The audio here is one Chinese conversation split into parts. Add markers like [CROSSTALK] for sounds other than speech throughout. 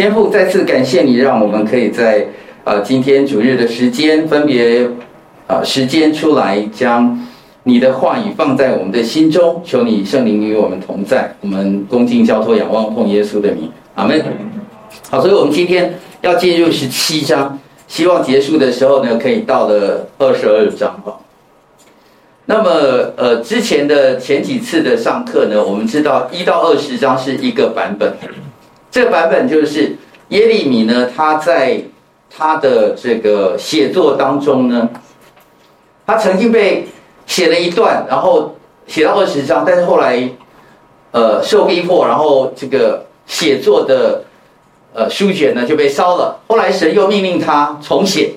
天父，再次感谢你，让我们可以在呃今天主日的时间，分别呃时间出来，将你的话语放在我们的心中。求你圣灵与我们同在，我们恭敬交托仰望奉耶稣的名，阿门。好，所以我们今天要进入十七章，希望结束的时候呢，可以到了二十二章哈。那么呃，之前的前几次的上课呢，我们知道一到二十章是一个版本。这个版本就是耶利米呢，他在他的这个写作当中呢，他曾经被写了一段，然后写到二十章，但是后来呃受逼迫，然后这个写作的呃书卷呢就被烧了。后来神又命令他重写，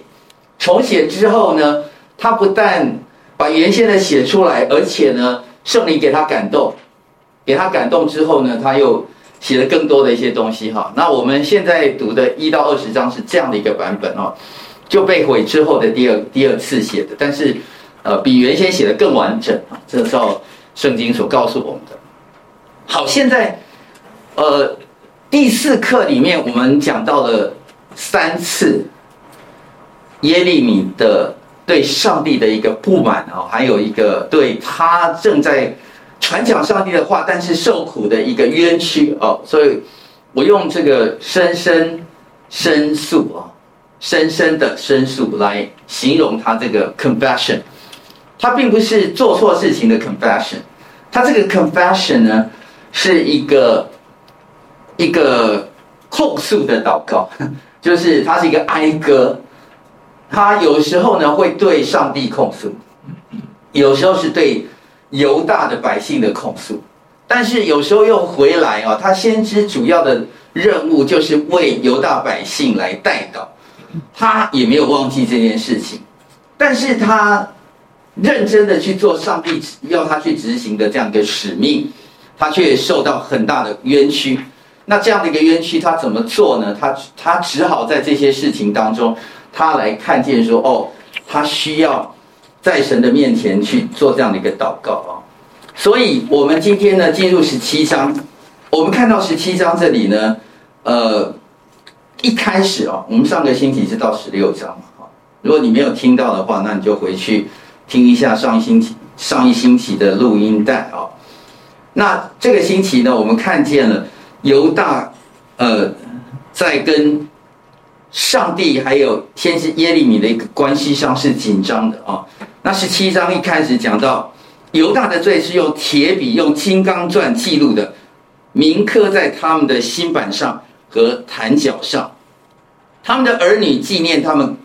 重写之后呢，他不但把原先的写出来，而且呢圣灵给他感动，给他感动之后呢，他又。写了更多的一些东西哈，那我们现在读的一到二十章是这样的一个版本哦，就被毁之后的第二第二次写的，但是呃比原先写的更完整啊，这照圣经所告诉我们的。好，现在呃第四课里面我们讲到了三次耶利米的对上帝的一个不满啊，还有一个对他正在。传讲上帝的话，但是受苦的一个冤屈哦，所以我用这个深深申诉啊，深深的申诉来形容他这个 confession，他并不是做错事情的 confession，他这个 confession 呢是一个一个控诉的祷告，[LAUGHS] 就是他是一个哀歌，他有时候呢会对上帝控诉，有时候是对。犹大的百姓的控诉，但是有时候又回来啊，他先知主要的任务就是为犹大百姓来代祷，他也没有忘记这件事情，但是他认真的去做上帝要他去执行的这样一个使命，他却受到很大的冤屈。那这样的一个冤屈，他怎么做呢？他他只好在这些事情当中，他来看见说，哦，他需要。在神的面前去做这样的一个祷告啊，所以我们今天呢进入十七章，我们看到十七章这里呢，呃，一开始啊，我们上个星期是到十六章嘛，如果你没有听到的话，那你就回去听一下上一星期上一星期的录音带啊。那这个星期呢，我们看见了犹大呃在跟。上帝还有先知耶利米的一个关系上是紧张的啊。那十七章一开始讲到犹大的罪是用铁笔用金刚钻记录的，铭刻在他们的心板上和坛脚上。他们的儿女纪念他们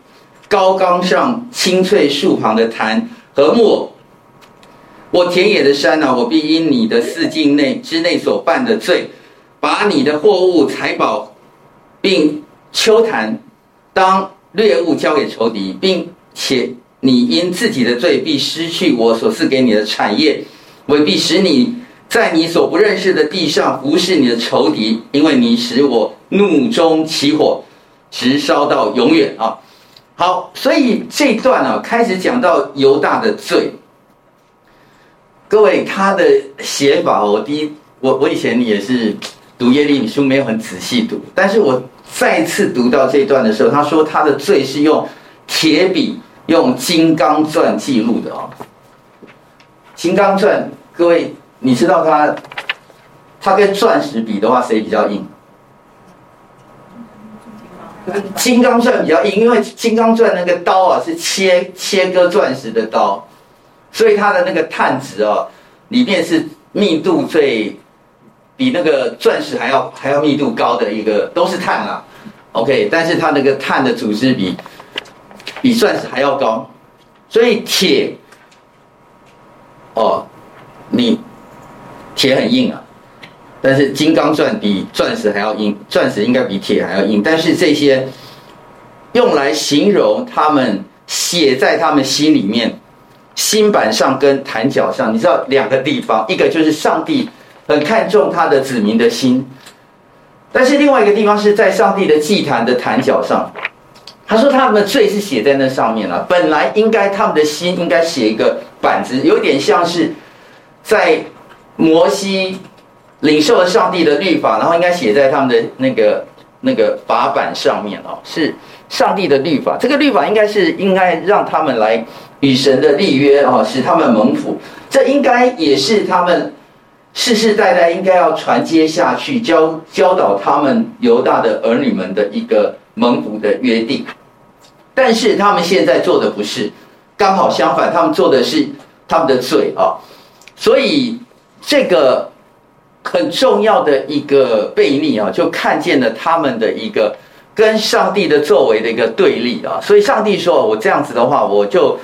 高岗上青翠树旁的坛和木偶。我田野的山啊，我必因你的四境内之内所犯的罪，把你的货物财宝，并。秋坛当掠物交给仇敌，并且你因自己的罪必失去我所赐给你的产业，我必使你在你所不认识的地上服侍你的仇敌，因为你使我怒中起火，直烧到永远啊！好，所以这段啊开始讲到犹大的罪。各位，他的写法，我第一，我我以前也是读耶利米书，没有很仔细读，但是我。再次读到这段的时候，他说他的罪是用铁笔、用金刚钻记录的哦。金刚钻，各位，你知道它，它跟钻石比的话，谁比较硬？金刚钻比较硬，因为金刚钻那个刀啊是切切割钻石的刀，所以它的那个碳质啊，里面是密度最。比那个钻石还要还要密度高的一个都是碳啊，OK，但是它那个碳的组织比比钻石还要高，所以铁哦，你铁很硬啊，但是金刚钻比钻石还要硬，钻石应该比铁还要硬，但是这些用来形容他们写在他们心里面心板上跟坛脚上，你知道两个地方，一个就是上帝。很看重他的子民的心，但是另外一个地方是在上帝的祭坛的坛脚上。他说他们的罪是写在那上面了，本来应该他们的心应该写一个板子，有点像是在摩西领受了上帝的律法，然后应该写在他们的那个那个法版上面哦，是上帝的律法。这个律法应该是应该让他们来与神的立约哦，使他们蒙福。这应该也是他们世世代代应该要传接下去，教教导他们犹大的儿女们的一个蒙福的约定。但是他们现在做的不是，刚好相反，他们做的是他们的罪啊。所以这个。很重要的一个悖逆啊，就看见了他们的一个跟上帝的作为的一个对立啊，所以上帝说：“我这样子的话，我就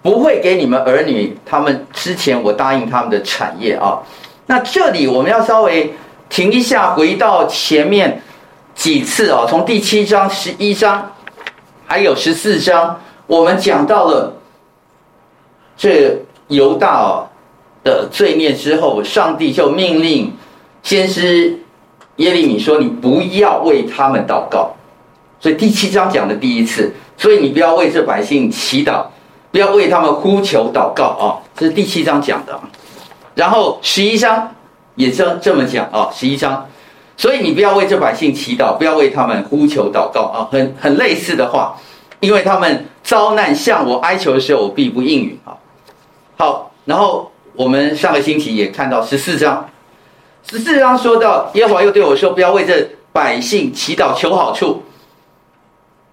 不会给你们儿女他们之前我答应他们的产业啊。”那这里我们要稍微停一下，回到前面几次啊，从第七章、十一章还有十四章，我们讲到了这犹大啊。的罪孽之后，上帝就命令先知耶利米说：“你不要为他们祷告。”所以第七章讲的第一次，所以你不要为这百姓祈祷，不要为他们呼求祷告啊！这是第七章讲的。然后十一章也这这么讲啊，十一章，所以你不要为这百姓祈祷，不要为他们呼求祷告啊，很很类似的话，因为他们遭难向我哀求的时候，我必不应允啊。好，然后。我们上个星期也看到十四章，十四章说到耶和华又对我说：“不要为这百姓祈祷求好处，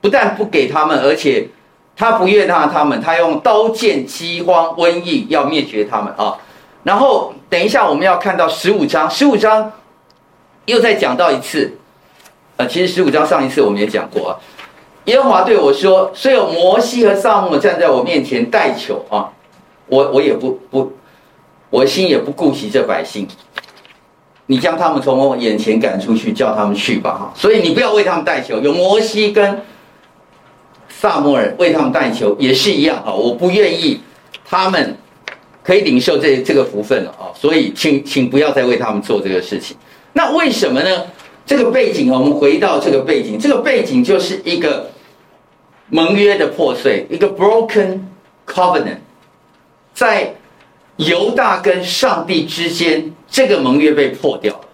不但不给他们，而且他不悦纳他们，他用刀剑、饥荒、瘟疫要灭绝他们啊。”然后等一下我们要看到十五章，十五章又再讲到一次。呃，其实十五章上一次我们也讲过啊。耶和华对我说：“虽有摩西和撒母站在我面前代求啊，我我也不不。”我心也不顾惜这百姓，你将他们从我眼前赶出去，叫他们去吧。哈，所以你不要为他们代求。有摩西跟撒母尔为他们代求也是一样。哈，我不愿意他们可以领受这这个福分了。啊，所以请请不要再为他们做这个事情。那为什么呢？这个背景，我们回到这个背景，这个背景就是一个盟约的破碎，一个 broken covenant，在。犹大跟上帝之间这个盟约被破掉了，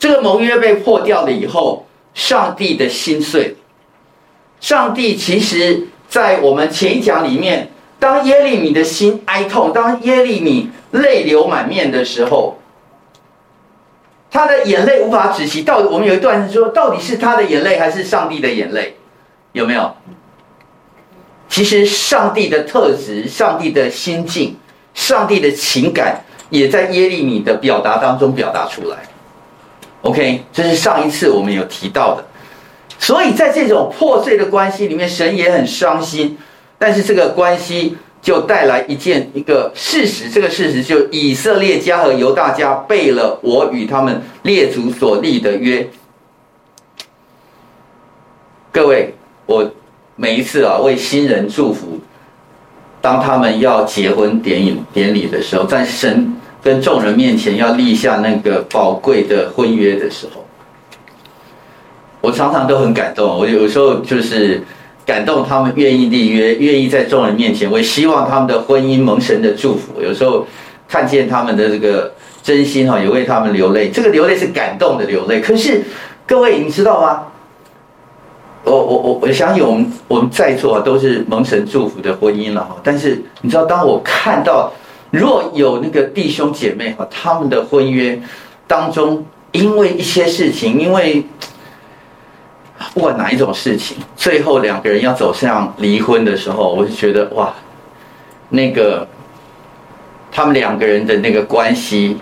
这个盟约被破掉了以后，上帝的心碎了。上帝其实，在我们前一讲里面，当耶利米的心哀痛，当耶利米泪流满面的时候，他的眼泪无法止息。到我们有一段说，到底是他的眼泪还是上帝的眼泪？有没有？其实上帝的特质，上帝的心境。上帝的情感也在耶利米的表达当中表达出来。OK，这是上一次我们有提到的。所以在这种破碎的关系里面，神也很伤心。但是这个关系就带来一件一个事实，这个事实就以色列家和犹大家背了我与他们列祖所立的约。各位，我每一次啊为新人祝福。当他们要结婚典礼典礼的时候，在神跟众人面前要立下那个宝贵的婚约的时候，我常常都很感动。我有时候就是感动他们愿意立约，愿意在众人面前，我也希望他们的婚姻蒙神的祝福。有时候看见他们的这个真心哈，也为他们流泪。这个流泪是感动的流泪。可是各位，你知道吗？我我我我相信我们我们在座都是蒙神祝福的婚姻了哈，但是你知道，当我看到若有那个弟兄姐妹哈，他们的婚约当中因为一些事情，因为不管哪一种事情，最后两个人要走向离婚的时候，我就觉得哇，那个他们两个人的那个关系，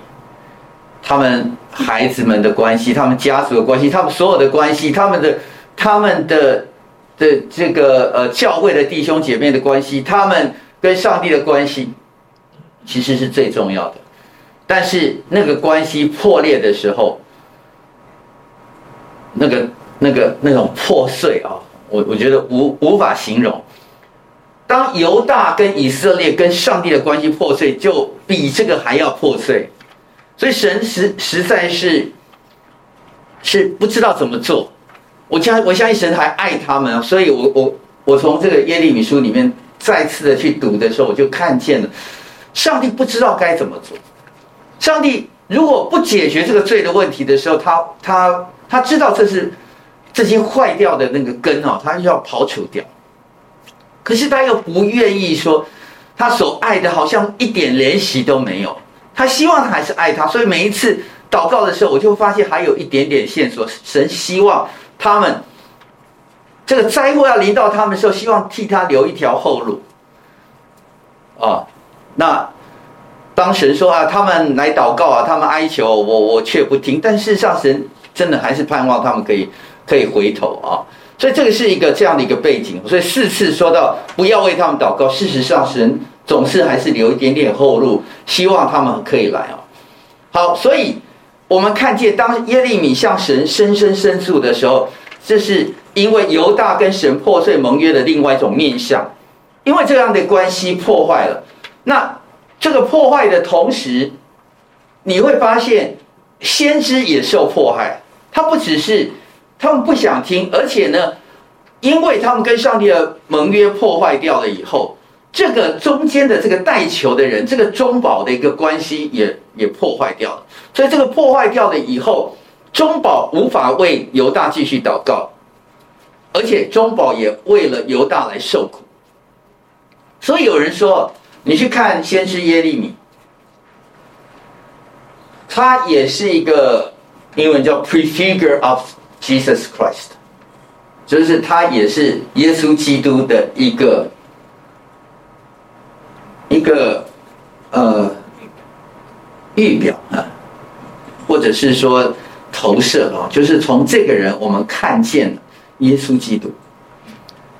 他们孩子们的关系，他们家族的关系，他们所有的关系，他们的。他们的的这个呃教会的弟兄姐妹的关系，他们跟上帝的关系，其实是最重要的。但是那个关系破裂的时候，那个那个那种破碎啊，我我觉得无无法形容。当犹大跟以色列跟上帝的关系破碎，就比这个还要破碎。所以神实实在是是不知道怎么做。我相我相信神还爱他们，所以我我我从这个耶利米书里面再次的去读的时候，我就看见了，上帝不知道该怎么做。上帝如果不解决这个罪的问题的时候，他他他知道这是这些坏掉的那个根哦，他要刨除掉。可是他又不愿意说，他所爱的好像一点怜惜都没有。他希望还是爱他，所以每一次祷告的时候，我就发现还有一点点线索。神希望他们这个灾祸要临到他们的时候，希望替他留一条后路。啊，那当神说啊，他们来祷告啊，他们哀求我，我却不听。但事实上，神真的还是盼望他们可以可以回头啊。所以这个是一个这样的一个背景。所以四次说到不要为他们祷告，事实上神总是还是留一点点后路，希望他们可以来啊。好，所以我们看见当耶利米向神深深申诉的时候，这是因为犹大跟神破碎盟约的另外一种面向。因为这样的关系破坏了，那这个破坏的同时，你会发现先知也受迫害。他不只是他们不想听，而且呢，因为他们跟上帝的盟约破坏掉了以后，这个中间的这个代求的人，这个中保的一个关系也也破坏掉了。所以这个破坏掉了以后，中保无法为犹大继续祷告，而且中保也为了犹大来受苦。所以有人说，你去看先知耶利米，他也是一个英文叫 prefigure of Jesus Christ，就是他也是耶稣基督的一个一个呃预表啊，或者是说投射啊，就是从这个人我们看见耶稣基督。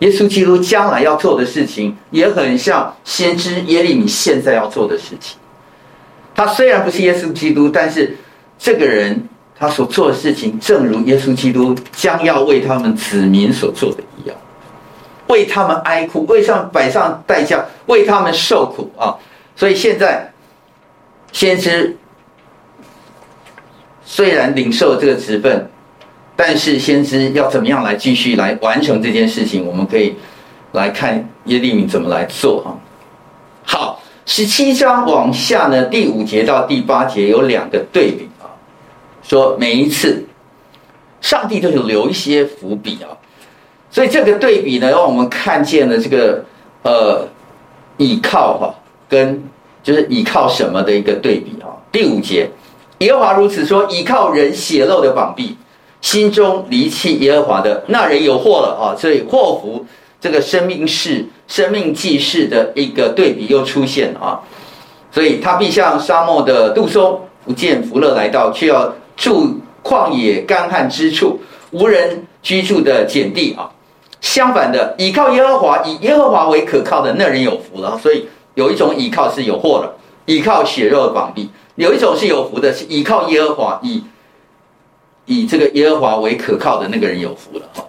耶稣基督将来要做的事情，也很像先知耶利米现在要做的事情。他虽然不是耶稣基督，但是这个人他所做的事情，正如耶稣基督将要为他们子民所做的一样，为他们哀哭，为上摆上代价，为他们受苦啊！所以现在先知虽然领受这个职分。但是先知要怎么样来继续来完成这件事情？我们可以来看耶利米怎么来做啊。好，十七章往下呢，第五节到第八节有两个对比，说每一次上帝都有留一些伏笔啊，所以这个对比呢，让我们看见了这个呃倚靠哈跟就是倚靠什么的一个对比啊。第五节，耶和华如此说：倚靠人血肉的膀臂。心中离弃耶和华的那人有祸了啊！所以祸福这个生命是、生命记事的一个对比又出现啊！所以他必像沙漠的杜松，不见福乐来到，却要住旷野干旱之处，无人居住的碱地啊！相反的，倚靠耶和华、以耶和华为可靠的那人有福了。所以有一种倚靠是有祸了，倚靠血肉的膀臂；有一种是有福的，是倚靠耶和华以。以这个耶和华为可靠的那个人有福了哈。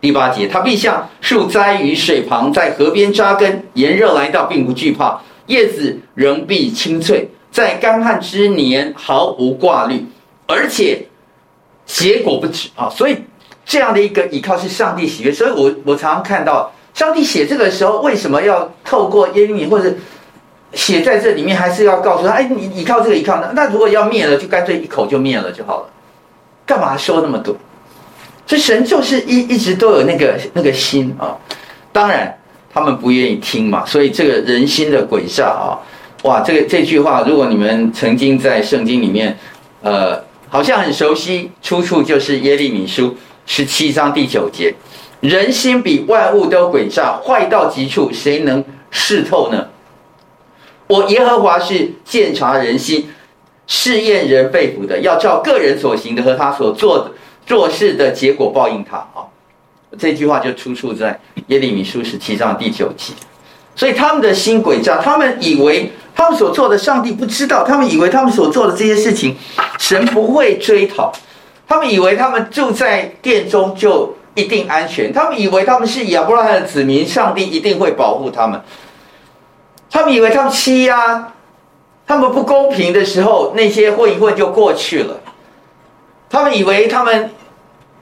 第八节，他必像树栽于水旁，在河边扎根，炎热来到并不惧怕，叶子仍必青翠，在干旱之年毫无挂虑，而且结果不止啊。所以这样的一个依靠是上帝喜悦。所以我我常常看到上帝写这个时候，为什么要透过耶利米或者写在这里面，还是要告诉他，哎，你依靠这个依靠呢？那如果要灭了，就干脆一口就灭了就好了。干嘛说那么多？所以神就是一一直都有那个那个心啊。当然他们不愿意听嘛，所以这个人心的诡诈啊，哇，这个这句话，如果你们曾经在圣经里面，呃，好像很熟悉，出处就是耶利米书十七章第九节：人心比万物都诡诈，坏到极处，谁能识透呢？我耶和华是鉴察人心。试验人肺腑的，要照个人所行的和他所做的做事的结果报应他啊！这句话就出处在耶利米书十七章第九节。所以他们的心诡诈，他们以为他们所做的上帝不知道，他们以为他们所做的这些事情神不会追讨，他们以为他们住在殿中就一定安全，他们以为他们是亚伯拉罕的子民，上帝一定会保护他们，他们以为他们欺压。他们不公平的时候，那些混一混就过去了。他们以为他们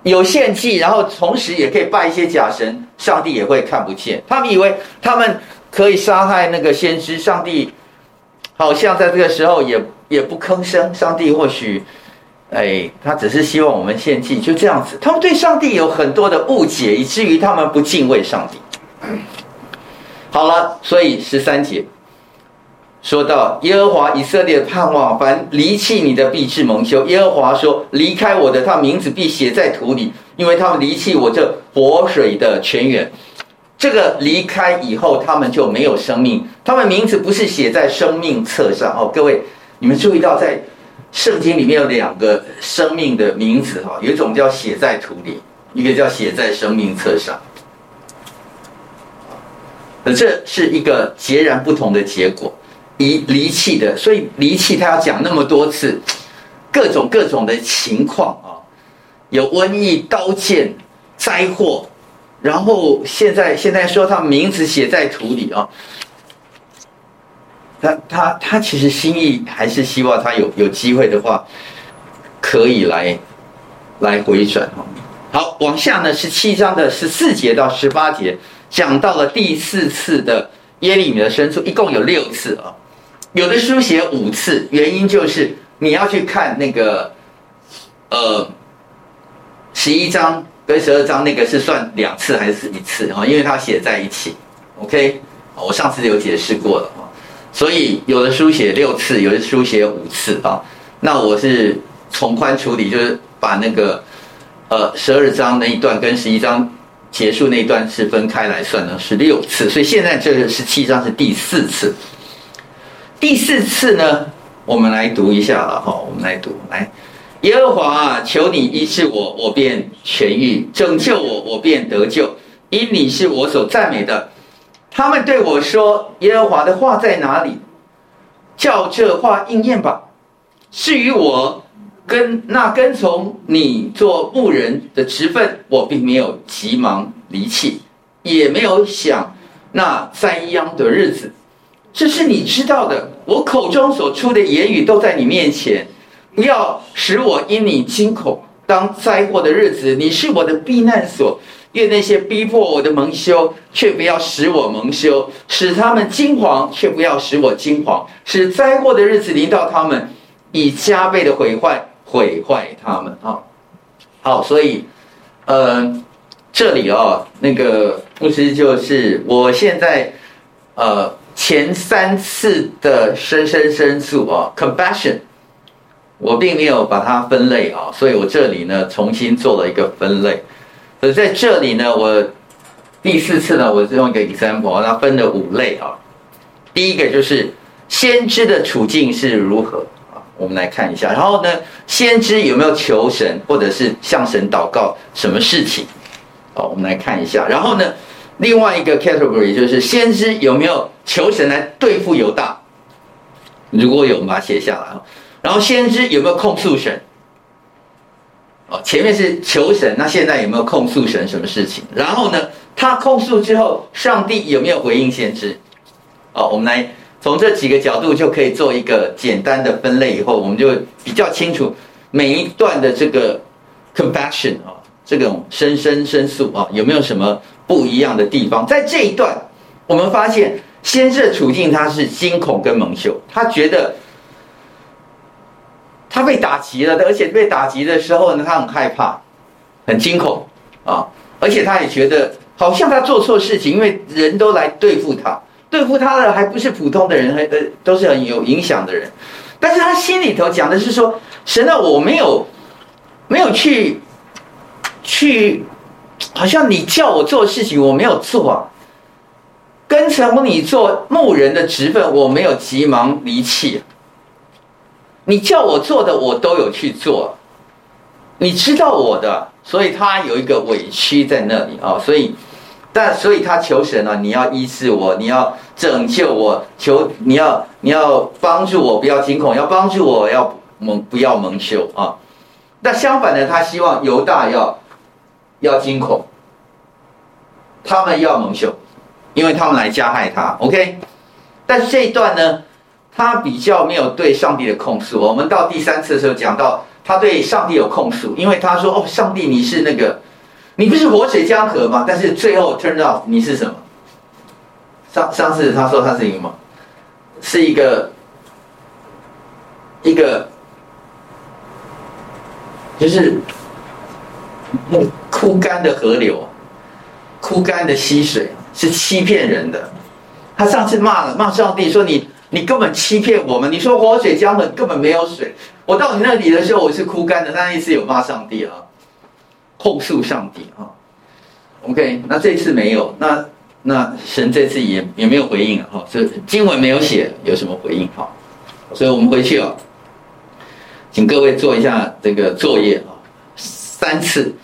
有献祭，然后同时也可以拜一些假神，上帝也会看不见。他们以为他们可以杀害那个先知，上帝好像在这个时候也也不吭声，上帝或许哎，他只是希望我们献祭，就这样子。他们对上帝有很多的误解，以至于他们不敬畏上帝。好了，所以十三节说到耶和华以色列的盼望，凡离弃你的必致蒙羞。耶和华说：离开我的，他名字必写在土里，因为他们离弃我这活水的泉源。这个离开以后，他们就没有生命，他们名字不是写在生命册上哦。各位，你们注意到在。圣经里面有两个生命的名字哈，有一种叫写在土里，一个叫写在生命册上。那这是一个截然不同的结果，离离弃的，所以离弃他要讲那么多次，各种各种的情况啊，有瘟疫、刀剑、灾祸，然后现在现在说他名字写在土里啊。他他他其实心意还是希望他有有机会的话，可以来来回转哈。好，往下呢，是七章的十四节到十八节讲到了第四次的耶利米的申诉，一共有六次啊。有的书写五次，原因就是你要去看那个呃十一章跟十二章那个是算两次还是一次哈？因为它写在一起。OK，我上次有解释过了。所以有的书写六次，有的书写五次啊。那我是从宽处理，就是把那个呃十二章那一段跟十一章结束那一段是分开来算的，是六次。所以现在这个十七章是第四次。第四次呢，我们来读一下了哈，我们来读来，耶和华啊，求你医治我，我便痊愈；拯救我，我便得救，因你是我所赞美的。他们对我说：“耶和华的话在哪里？叫这话应验吧。至于我跟那跟从你做牧人的职分，我并没有急忙离弃，也没有想那灾殃的日子。这是你知道的。我口中所出的言语都在你面前，不要使我因你惊恐。当灾祸的日子，你是我的避难所。”愿那些逼迫我的蒙羞，却不要使我蒙羞；使他们惊惶，却不要使我惊惶；使灾祸的日子临到他们，以加倍的毁坏毁坏他们。啊，好，所以，呃，这里哦，那个牧师就是我现在，呃，前三次的深深申诉啊，compassion，我并没有把它分类啊，所以我这里呢重新做了一个分类。所以在这里呢，我第四次呢，我用一个 example，它分了五类啊。第一个就是先知的处境是如何啊？我们来看一下。然后呢，先知有没有求神，或者是向神祷告什么事情？好，我们来看一下。然后呢，另外一个 category 就是先知有没有求神来对付犹大？如果有，我们把它写下来啊。然后先知有没有控诉神？哦，前面是求神，那现在有没有控诉神什么事情？然后呢，他控诉之后，上帝有没有回应先知？哦，我们来从这几个角度就可以做一个简单的分类，以后我们就比较清楚每一段的这个 compassion 啊，这种深深申诉啊，有没有什么不一样的地方？在这一段，我们发现先知的处境他是惊恐跟蒙羞，他觉得。他被打击了，而且被打击的时候呢，他很害怕，很惊恐啊，而且他也觉得好像他做错事情，因为人都来对付他，对付他的还不是普通的人，还呃都是很有影响的人，但是他心里头讲的是说，神啊，我没有没有去去，好像你叫我做事情，我没有做啊，跟从你做牧人的职分，我没有急忙离弃。你叫我做的，我都有去做。你知道我的，所以他有一个委屈在那里啊。所以，但所以他求神啊，你要医治我，你要拯救我，求你要你要帮助我，不要惊恐，要帮助我，要蒙不要蒙羞啊。那相反的，他希望犹大要要惊恐，他们要蒙羞，因为他们来加害他。OK，但这一段呢？他比较没有对上帝的控诉。我们到第三次的时候讲到，他对上帝有控诉，因为他说：“哦，上帝，你是那个，你不是活水江河吗？”但是最后 turn off，你是什么？上上次他说他是什么？是一个一个就是枯干的河流，枯干的溪水是欺骗人的。他上次骂了骂上帝说你。你根本欺骗我们！你说活水江河根本没有水，我到你那里的时候我是枯干的。那一次有骂上帝啊，控诉上帝啊。OK，那这次没有，那那神这次也也没有回应啊。哈，这经文没有写有什么回应哈，所以我们回去啊，请各位做一下这个作业啊，三次，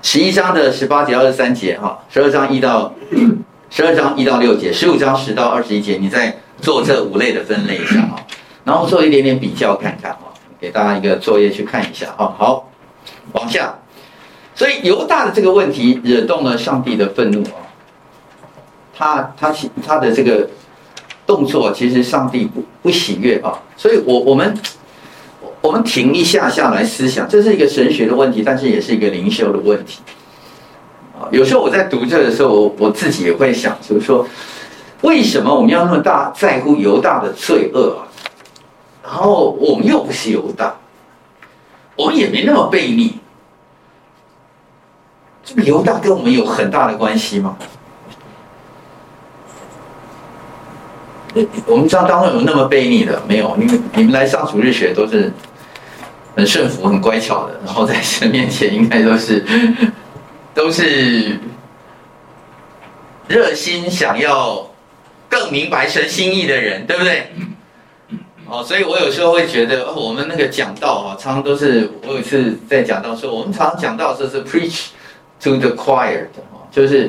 十一章的十八节二十三节哈，十二章一到十二章一到六节，十五章十到二十一节，你在。做这五类的分类一下啊，然后做一点点比较看看啊，给大家一个作业去看一下啊。好，往下，所以犹大的这个问题惹动了上帝的愤怒啊。他他他的这个动作其实上帝不不喜悦啊。所以我我们我们停一下下来思想，这是一个神学的问题，但是也是一个灵修的问题啊。有时候我在读这的时候，我我自己也会想，就是说。为什么我们要那么大在乎犹大的罪恶啊？然后我们又不是犹大，我们也没那么悖逆，这个犹大跟我们有很大的关系吗？我们知道当中有那么悖逆的没有？你们你们来上主日学都是很顺服、很乖巧的，然后在神面前应该都是 [LAUGHS] 都是热心想要。更明白神心意的人，对不对？哦，所以我有时候会觉得，哦，我们那个讲道啊，常常都是我有一次在讲到说，我们常常讲道的时候是 preach to the choir 的，就是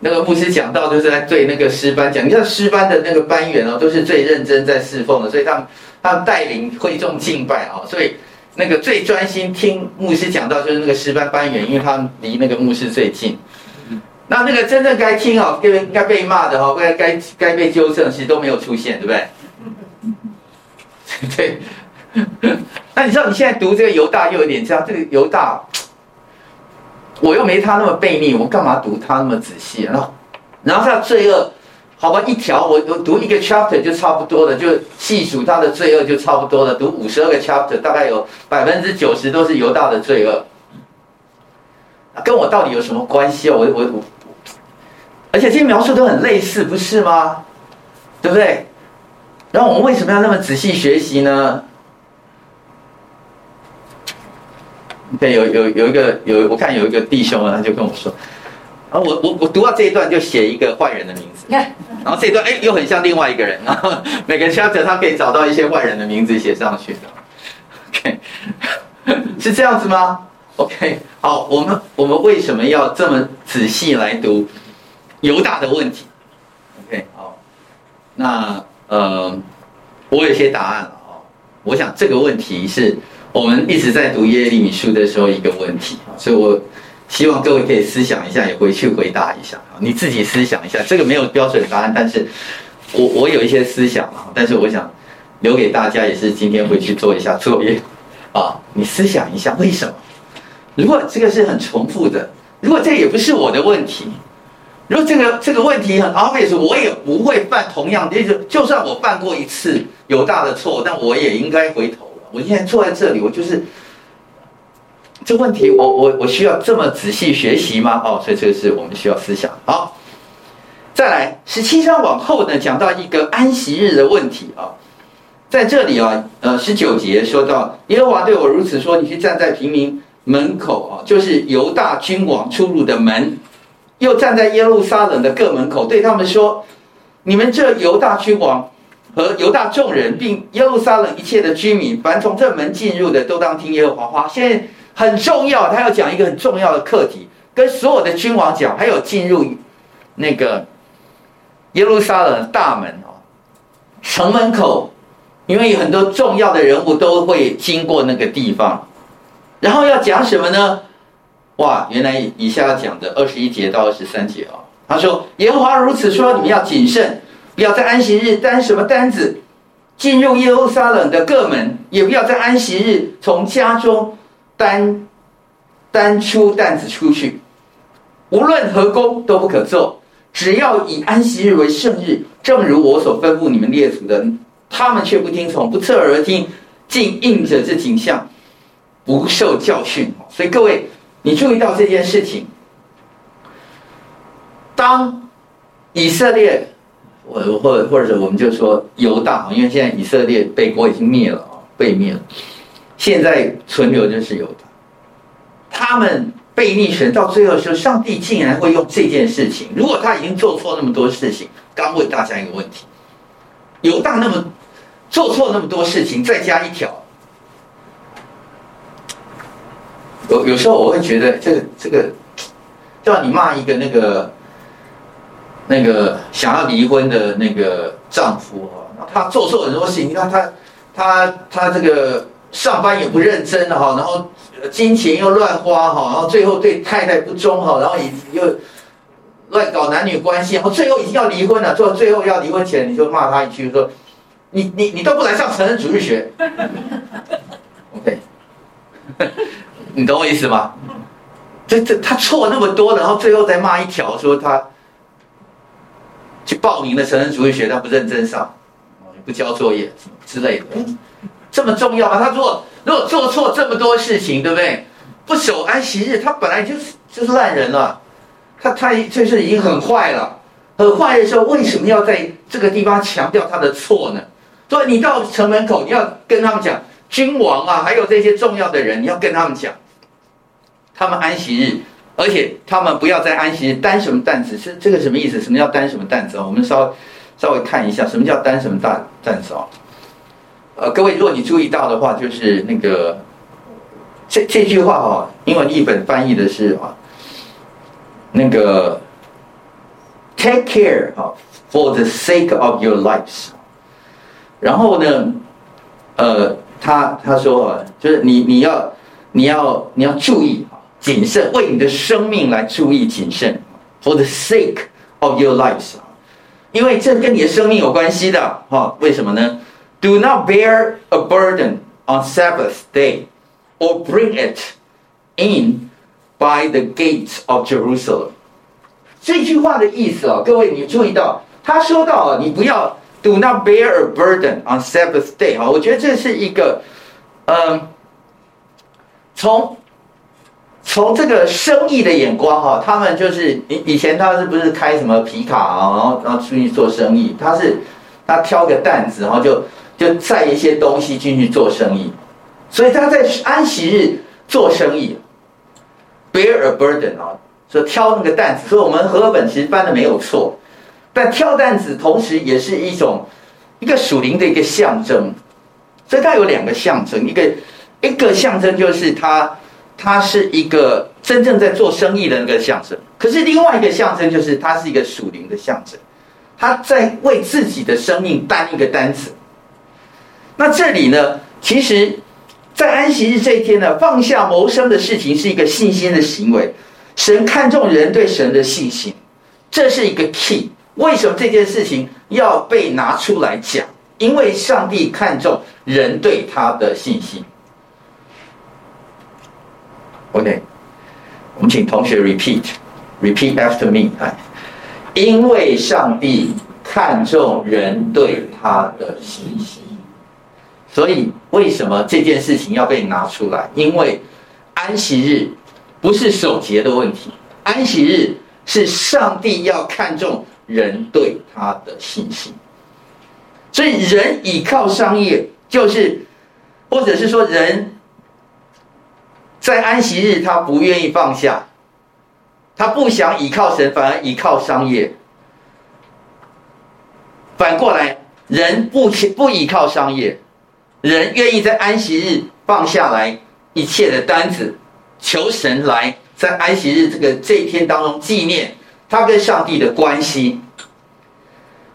那个牧师讲道就是在对那个诗班讲，你看诗班的那个班员哦，都是最认真在侍奉的，所以他们他们带领会众敬拜啊，所以那个最专心听牧师讲道就是那个诗班班员，因为他们离那个牧师最近。那那个真正该听哦，该该被骂的哈，该该该被纠正，其实都没有出现，对不对？[LAUGHS] 对。那你知道你现在读这个犹大又有点这样，这个犹大，我又没他那么悖逆，我干嘛读他那么仔细？然后，然后他罪恶，好吧，一条我我读一个 chapter 就差不多了，就细数他的罪恶就差不多了，读五十二个 chapter，大概有百分之九十都是犹大的罪恶。跟我到底有什么关系啊？我我我。而且这些描述都很类似，不是吗？对不对？然后我们为什么要那么仔细学习呢？对，有有有一个有，我看有一个弟兄啊，他就跟我说，啊，我我我读到这一段就写一个坏人的名字，看 [LAUGHS] 然后这一段哎又很像另外一个人，然 [LAUGHS] 后每个 chapter 他可以找到一些坏人的名字写上去的，OK，[LAUGHS] 是这样子吗？OK，好，我们我们为什么要这么仔细来读？犹大的问题，OK，好，那呃，我有些答案了啊。我想这个问题是我们一直在读耶利米书的时候一个问题，所以我希望各位可以思想一下，也回去回答一下。你自己思想一下，这个没有标准答案，但是我我有一些思想啊，但是我想留给大家，也是今天回去做一下作业啊。你思想一下，为什么？如果这个是很重复的，如果这也不是我的问题。如果这个这个问题很 obvious，我也不会犯同样的，就就算我犯过一次犹大的错，但我也应该回头了。我现在坐在这里，我就是这问题我，我我我需要这么仔细学习吗？哦，所以这个是我们需要思想。好，再来十七章往后呢，讲到一个安息日的问题啊，在这里啊，呃，十九节说到耶和华对我如此说：你去站在平民门口啊，就是犹大君王出入的门。又站在耶路撒冷的各门口，对他们说：“你们这犹大君王和犹大众人，并耶路撒冷一切的居民，凡从这门进入的，都当听耶和华话。”现在很重要，他要讲一个很重要的课题，跟所有的君王讲，还有进入那个耶路撒冷大门哦，城门口，因为有很多重要的人物都会经过那个地方，然后要讲什么呢？哇，原来以下要讲的二十一节到二十三节哦，他说：“耶和华如此说，你们要谨慎，不要在安息日担什么担子进入耶路撒冷的各门，也不要在安息日从家中担担出担子出去。无论何工都不可做，只要以安息日为圣日，正如我所吩咐你们列祖的。他们却不听从，不侧耳听，竟应着这景象。”不受教训。所以各位，你注意到这件事情，当以色列，我或或者我们就说犹大，因为现在以色列被国已经灭了啊，被灭了，现在存留就是犹大，他们。被逆神到最后的时候，上帝竟然会用这件事情。如果他已经做错那么多事情，刚问大家一个问题：犹大那么做错那么多事情，再加一条，有时候我会觉得这个这个叫你骂一个那个那个想要离婚的那个丈夫哈，他做错很多事情，你看他他他这个上班也不认真哈，然后。金钱又乱花哈，然后最后对太太不忠哈，然后又乱搞男女关系，然后最后已经要离婚了。做最后要离婚前，你就骂他一句说：“你你你都不来上成人主义学。”OK，[LAUGHS] 你懂我意思吗？这这他错那么多，然后最后再骂一条说他去报名了成人主义学，他不认真上，不交作业之类的，这么重要吗？他做。如果做错这么多事情，对不对？不守安息日，他本来就是就是烂人了，他他就是已经很坏了，很坏的时候，为什么要在这个地方强调他的错呢？所以你到城门口，你要跟他们讲，君王啊，还有这些重要的人，你要跟他们讲，他们安息日，而且他们不要在安息日担什么担子，是这个什么意思？什么叫担什么担子啊？我们稍微稍微看一下，什么叫担什么担担子啊？呃，各位，如果你注意到的话，就是那个这这句话哈，英文译本翻译的是啊，那个 take care 啊，for the sake of your lives。然后呢，呃，他他说啊，就是你你要你要你要注意啊，谨慎，为你的生命来注意谨慎，for the sake of your lives，因为这跟你的生命有关系的哈，为什么呢？Do not bear a burden on Sabbath day, or bring it in by the gates of Jerusalem。这句话的意思啊，各位你注意到，他说到啊，你不要 do not bear a burden on Sabbath day 哈，我觉得这是一个，嗯，从从这个生意的眼光哈，他们就是以以前他是不是开什么皮卡啊，然后然后出去做生意，他是他挑个担子，然后就。就载一些东西进去做生意，所以他在安息日做生意，bear a burden 啊，说挑那个担子。所以我们和本其实翻的没有错，但挑担子同时也是一种一个属灵的一个象征。所以它有两个象征，一个一个象征就是他他是一个真正在做生意的那个象征，可是另外一个象征就是他是一个属灵的象征，他在为自己的生命担一个担子。那这里呢，其实，在安息日这一天呢，放下谋生的事情是一个信心的行为。神看重人对神的信心，这是一个 key。为什么这件事情要被拿出来讲？因为上帝看重人对他的信心。OK，我们请同学 repeat，repeat after me。哎，因为上帝看重人对他的信心。所以，为什么这件事情要被拿出来？因为安息日不是守节的问题，安息日是上帝要看重人对他的信心。所以，人倚靠商业，就是，或者是说，人在安息日他不愿意放下，他不想倚靠神，反而倚靠商业。反过来，人不不倚靠商业。人愿意在安息日放下来一切的担子，求神来在安息日这个这一天当中纪念他跟上帝的关系。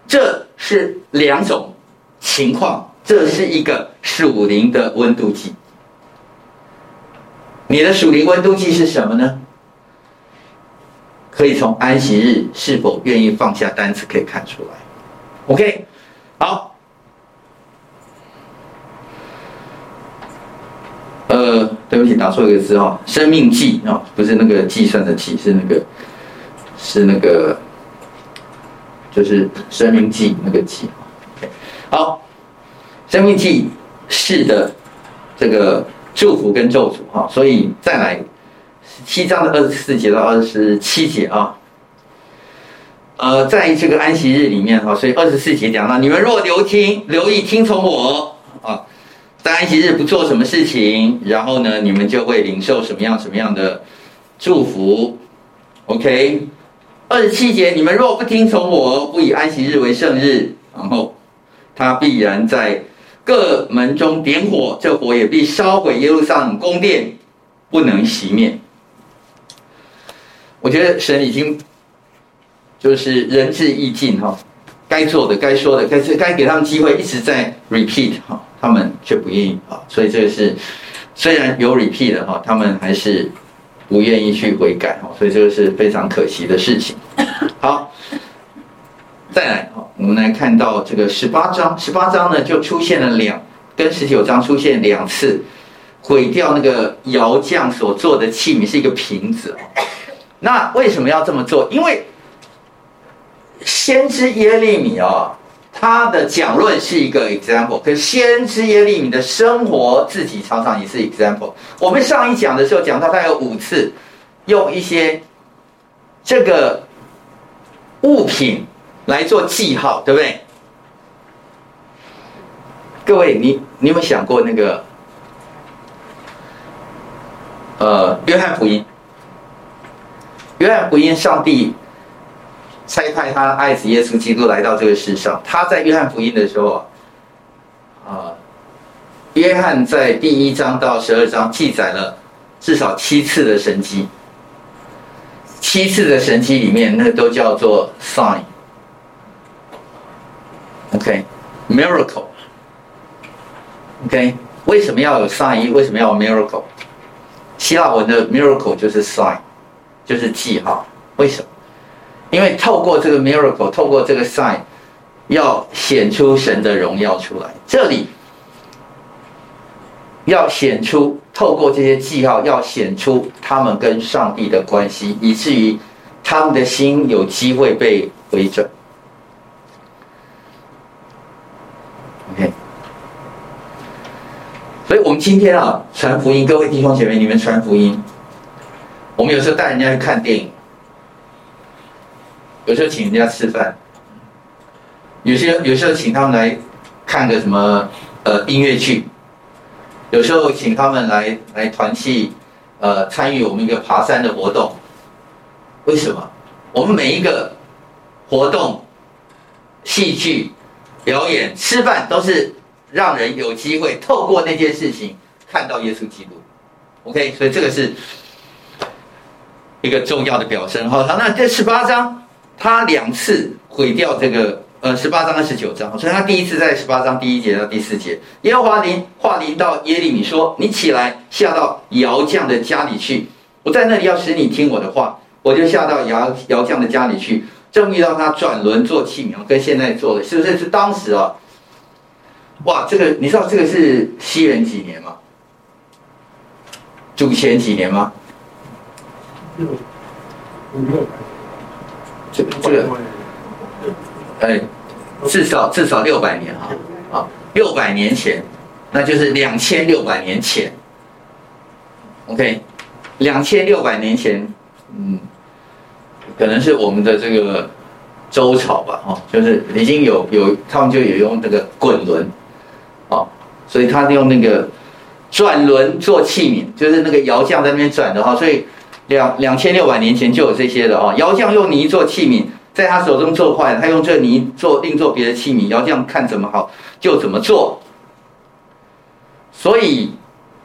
这是两种情况，这是一个属灵的温度计。你的属灵温度计是什么呢？可以从安息日是否愿意放下单词可以看出来。OK，好。呃，对不起，打错一个字哈，生命计啊，不是那个计算的计，是那个，是那个，就是生命记那个记。好，生命记是的，这个祝福跟咒诅哈。所以再来七章的二十四节到二十七节啊。呃，在这个安息日里面哈，所以二十四节讲到，你们若留听、留意听从我啊，在安息日不做什么事情，然后呢，你们就会领受什么样什么样的祝福。OK，二十七节，你们若不听从我，不以安息日为圣日，然后他必然在各门中点火，这火也必烧毁耶路撒冷宫殿，不能熄灭。我觉得神已经。就是仁至义尽哈，该做的、该说的、该是该给他们机会，一直在 repeat 哈，他们却不愿意啊，所以这个是虽然有 repeat 的哈，他们还是不愿意去悔改哈，所以这个是非常可惜的事情。[LAUGHS] 好，再来哈，我们来看到这个十八章，十八章呢就出现了两，跟十九章出现两次毁掉那个窑匠所做的器皿，是一个瓶子。那为什么要这么做？因为先知耶利米啊，他的讲论是一个 example，可是先知耶利米的生活自己常常也是 example。我们上一讲的时候讲到，大概有五次用一些这个物品来做记号，对不对？各位，你你有没有想过那个呃，约翰福音？约翰福音，上帝。差派他爱子耶稣基督来到这个世上。他在约翰福音的时候，啊，约翰在第一章到十二章记载了至少七次的神迹。七次的神迹里面，那都叫做 sign。OK，miracle。OK，为什么要有 sign？为什么要有 miracle？希腊文的 miracle 就是 sign，就是记号。为什么？因为透过这个 miracle，透过这个 sign，要显出神的荣耀出来。这里要显出，透过这些记号，要显出他们跟上帝的关系，以至于他们的心有机会被回转。OK，所以我们今天啊，传福音，各位弟兄姐妹，你们传福音，我们有时候带人家去看电影。有时候请人家吃饭，有些有时候请他们来看个什么呃音乐剧，有时候请他们来来团契，呃参与我们一个爬山的活动。为什么？我们每一个活动、戏剧、表演、吃饭，都是让人有机会透过那件事情看到耶稣基督。OK，所以这个是一个重要的表征。好，那这十八章。他两次毁掉这个呃十八章和十九章，所以他第一次在十八章第一节到第四节，耶和华临话临到耶利米说：“你起来下到窑匠的家里去，我在那里要使你听我的话。”我就下到窑窑匠的家里去，正遇到他转轮做器皿，跟现在做的是不是是当时啊？哇，这个你知道这个是西元几年吗？主前几年吗？六五六。这个这个，哎，至少至少六百年啊，啊，六百年前，那就是两千六百年前。OK，两千六百年前，嗯，可能是我们的这个周朝吧，哈，就是已经有有他们就有用这个滚轮，哦，所以他用那个转轮做器皿，就是那个窑匠在那边转的哈，所以。两两千六百年前就有这些的哦，窑匠用泥做器皿，在他手中做坏，他用这泥做另做别的器皿，窑匠看怎么好就怎么做。所以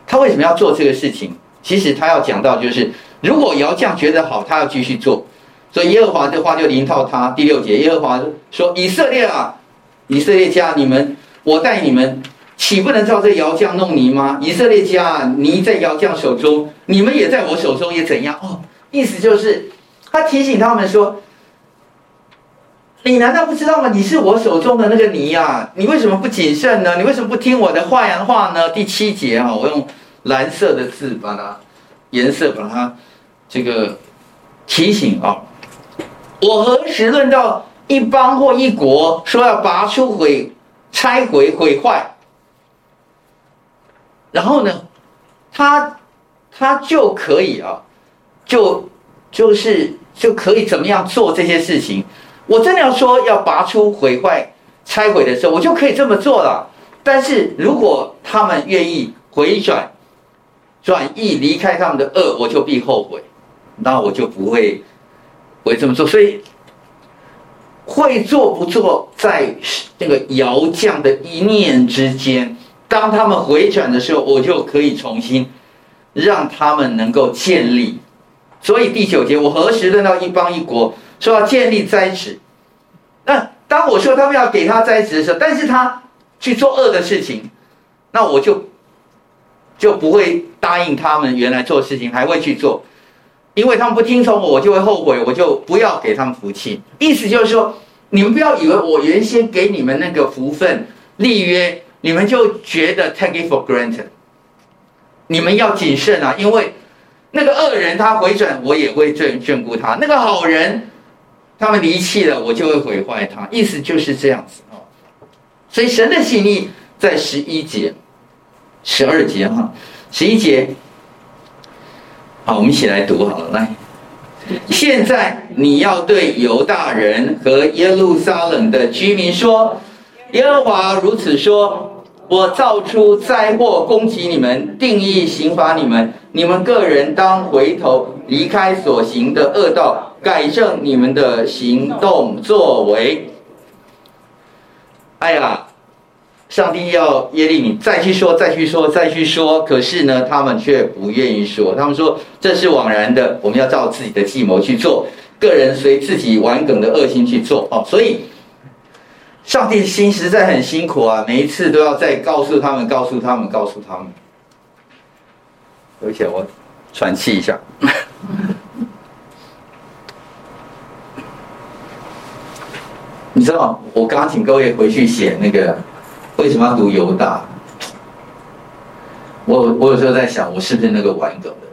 他为什么要做这个事情？其实他要讲到就是，如果窑匠觉得好，他要继续做。所以耶和华的话就临到他第六节，耶和华说：“以色列啊，以色列家，你们，我带你们。”岂不能照这窑匠弄泥吗？以色列家，泥在窑匠手中，你们也在我手中，也怎样？哦，意思就是，他提醒他们说：“你难道不知道吗？你是我手中的那个泥呀、啊！你为什么不谨慎呢？你为什么不听我的话呀话呢？”第七节啊，我用蓝色的字把它颜色把它这个提醒啊。我何时论到一邦或一国说要拔出毁、拆毁、毁坏？然后呢，他他就可以啊，就就是就可以怎么样做这些事情。我真的要说要拔出毁坏拆毁的时候，我就可以这么做了。但是如果他们愿意回转、转意离开他们的恶，我就必后悔，那我就不会不会这么做。所以会做不做，在那个窑匠的一念之间。当他们回转的时候，我就可以重新让他们能够建立。所以第九节，我何时论到一邦一国，说要建立栽植？那当我说他们要给他栽植的时候，但是他。去做恶的事情，那我就就不会答应他们原来做事情，还会去做，因为他们不听从我，我就会后悔，我就不要给他们福气。意思就是说，你们不要以为我原先给你们那个福分立约，你们就觉得 take it for granted。你们要谨慎啊，因为那个恶人他回转，我也会眷眷顾他；那个好人，他们离弃了，我就会毁坏他。意思就是这样子啊。所以神的心意在十一节、十二节哈，十一节，好，我们一起来读好了。来，现在你要对犹大人和耶路撒冷的居民说：耶和华如此说，我造出灾祸攻击你们，定义刑罚你们，你们个人当回头离开所行的恶道，改正你们的行动作为。哎呀，上帝要耶利米再去说，再去说，再去说，可是呢，他们却不愿意说。他们说这是枉然的，我们要照自己的计谋去做，个人随自己顽梗的恶心去做。哦，所以上帝的心实在很辛苦啊，每一次都要再告诉他们，告诉他们，告诉他们。而且我喘气一下。[LAUGHS] 你知道，我刚刚请各位回去写那个为什么要读犹大？我我有时候在想，我是不是那个顽梗的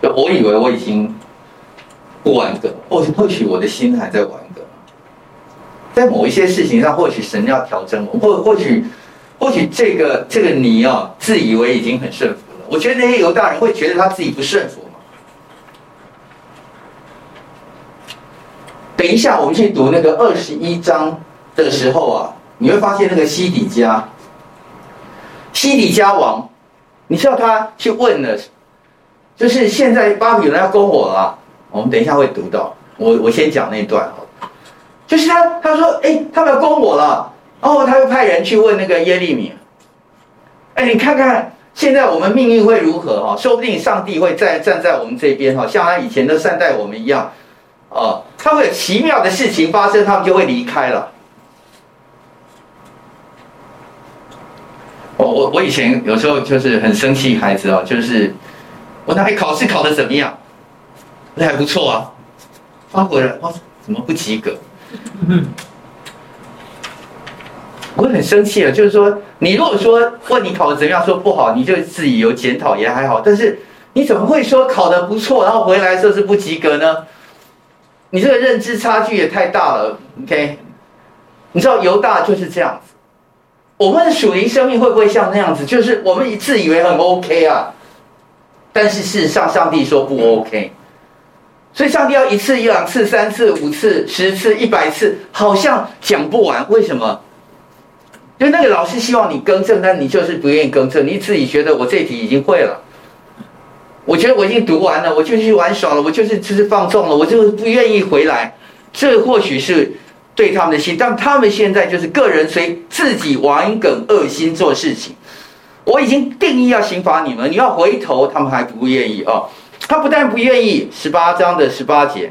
人？我以为我已经不顽梗，或或许我的心还在顽梗，在某一些事情上，或许神要调整我，或或许或许这个这个你哦，自以为已经很顺服了。我觉得那些犹大人会觉得他自己不顺服。等一下，我们去读那个二十一章的时候啊，你会发现那个西底家，西底家王，你知道他去问了，就是现在巴比伦要攻我了，我们等一下会读到，我我先讲那段，就是他他说，哎，他们要攻我了，然后他又派人去问那个耶利米，哎，你看看现在我们命运会如何哈？说不定上帝会再站在我们这边哈，像他以前的善待我们一样。哦，他会有奇妙的事情发生，他们就会离开了。我我我以前有时候就是很生气，孩子哦，就是我那里考试考的怎么样？那还不错啊，发回来哇，怎么不及格？[LAUGHS] 我很生气了，就是说，你如果说问你考的怎么样，说不好，你就自己有检讨也还好，但是你怎么会说考的不错，然后回来说是不及格呢？你这个认知差距也太大了，OK？你知道犹大就是这样子。我们的属灵生命会不会像那样子？就是我们自以为很 OK 啊，但是事实上上帝说不 OK。所以上帝要一次、一两次、三次、五次、十次、一百次，好像讲不完。为什么？就那个老师希望你更正，但你就是不愿意更正，你自己觉得我这题已经会了。我觉得我已经读完了，我就去玩耍了，我就是就是放纵了，我就是不愿意回来。这或许是对他们的心，但他们现在就是个人随自己顽梗恶心做事情。我已经定义要刑罚你们，你要回头，他们还不愿意哦。他不但不愿意，十八章的十八节，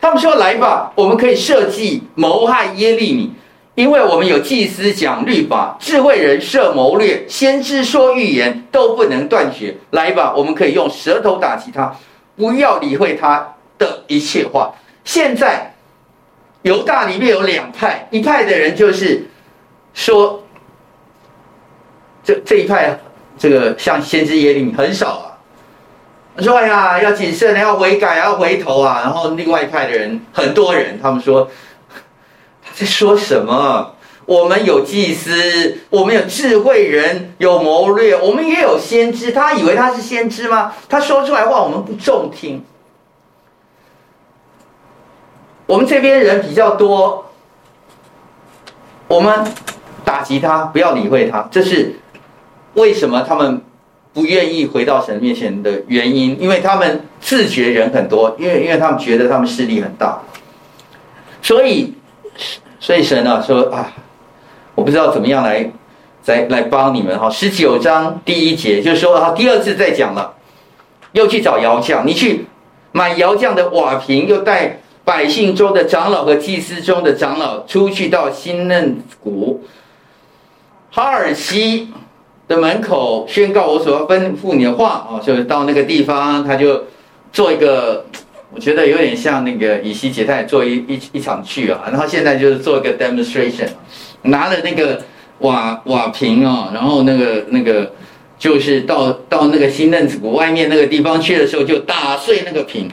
他们说：“来吧，我们可以设计谋害耶利米。”因为我们有祭司讲律法，智慧人设谋略，先知说预言，都不能断绝。来吧，我们可以用舌头打击他，不要理会他的一切话。现在犹大里面有两派，一派的人就是说，这这一派，这个像先知耶利米很少啊，说哎呀要谨慎，要悔改，要回头啊。然后另外一派的人很多人，他们说他。在说什么？我们有祭司，我们有智慧人，有谋略，我们也有先知。他以为他是先知吗？他说出来话我们不中听。我们这边人比较多，我们打击他，不要理会他。这是为什么他们不愿意回到神面前的原因？因为他们自觉人很多，因为因为他们觉得他们势力很大，所以所以神啊说啊。我不知道怎么样来，来来帮你们哈。十九章第一节就是说，他第二次再讲了，又去找窑匠，你去买窑匠的瓦瓶，又带百姓中的长老和祭司中的长老出去到新嫩谷哈尔西的门口，宣告我所要吩咐你的话啊，就是到那个地方，他就做一个，我觉得有点像那个以西结，他也做一一一场剧啊，然后现在就是做一个 demonstration。拿了那个瓦瓦瓶啊，然后那个那个就是到到那个新嫩子谷外面那个地方去的时候，就打碎那个瓶，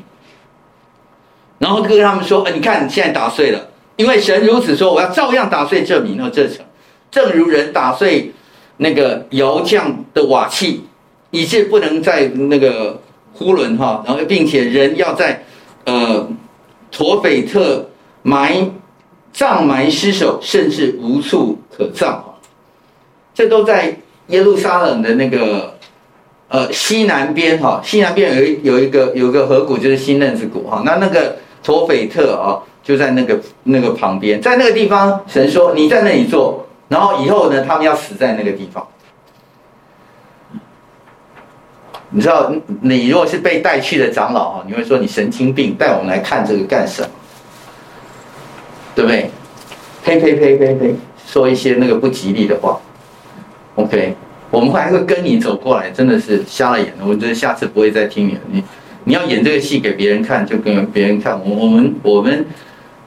然后跟他们说：“哎，你看现在打碎了，因为神如此说，我要照样打碎这民和这城，正如人打碎那个窑匠的瓦器，以致不能在那个呼伦哈，然后并且人要在呃陀斐特埋。”葬埋尸首，甚至无处可葬，这都在耶路撒冷的那个呃西南边哈，西南边有一有一个有一个河谷，就是新嫩子谷哈。那那个陀斐特啊，就在那个那个旁边，在那个地方，神说你在那里做，然后以后呢，他们要死在那个地方。你知道，你如果是被带去的长老哈，你会说你神经病，带我们来看这个干什么？对不对？呸呸呸呸呸，说一些那个不吉利的话。OK，我们还会跟你走过来，真的是瞎了眼了。我觉得下次不会再听你了。你你要演这个戏给别人看，就跟别人看。我我们我们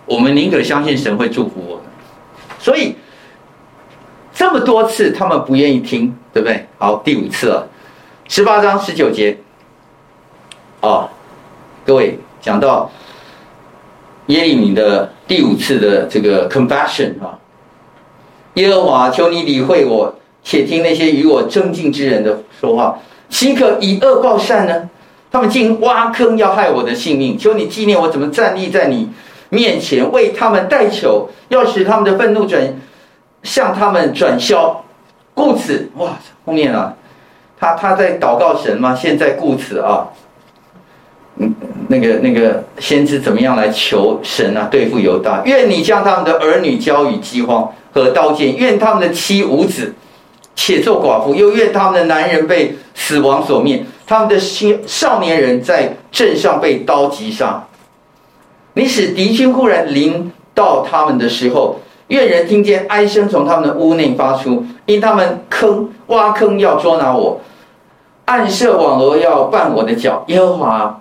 我们宁可相信神会祝福我们。所以这么多次他们不愿意听，对不对？好，第五次了，十八章十九节。哦，各位讲到。耶利米的第五次的这个 confession 啊，耶和华，求你理会我，且听那些与我争竞之人的说话，岂可以恶报善呢？他们竟挖坑要害我的性命，求你纪念我怎么站立在你面前，为他们代求，要使他们的愤怒转向他们转销。故此，哇，后面啊，他他在祷告神吗？现在故此啊。嗯，那个那个先知怎么样来求神啊？对付犹大，愿你将他们的儿女交与饥荒和刀剑，愿他们的妻无子，且做寡妇，又愿他们的男人被死亡所灭，他们的新少年人在阵上被刀击杀。你使敌军忽然临到他们的时候，愿人听见哀声从他们的屋内发出，因他们坑挖坑要捉拿我，暗设网罗要绊我的脚。耶和华。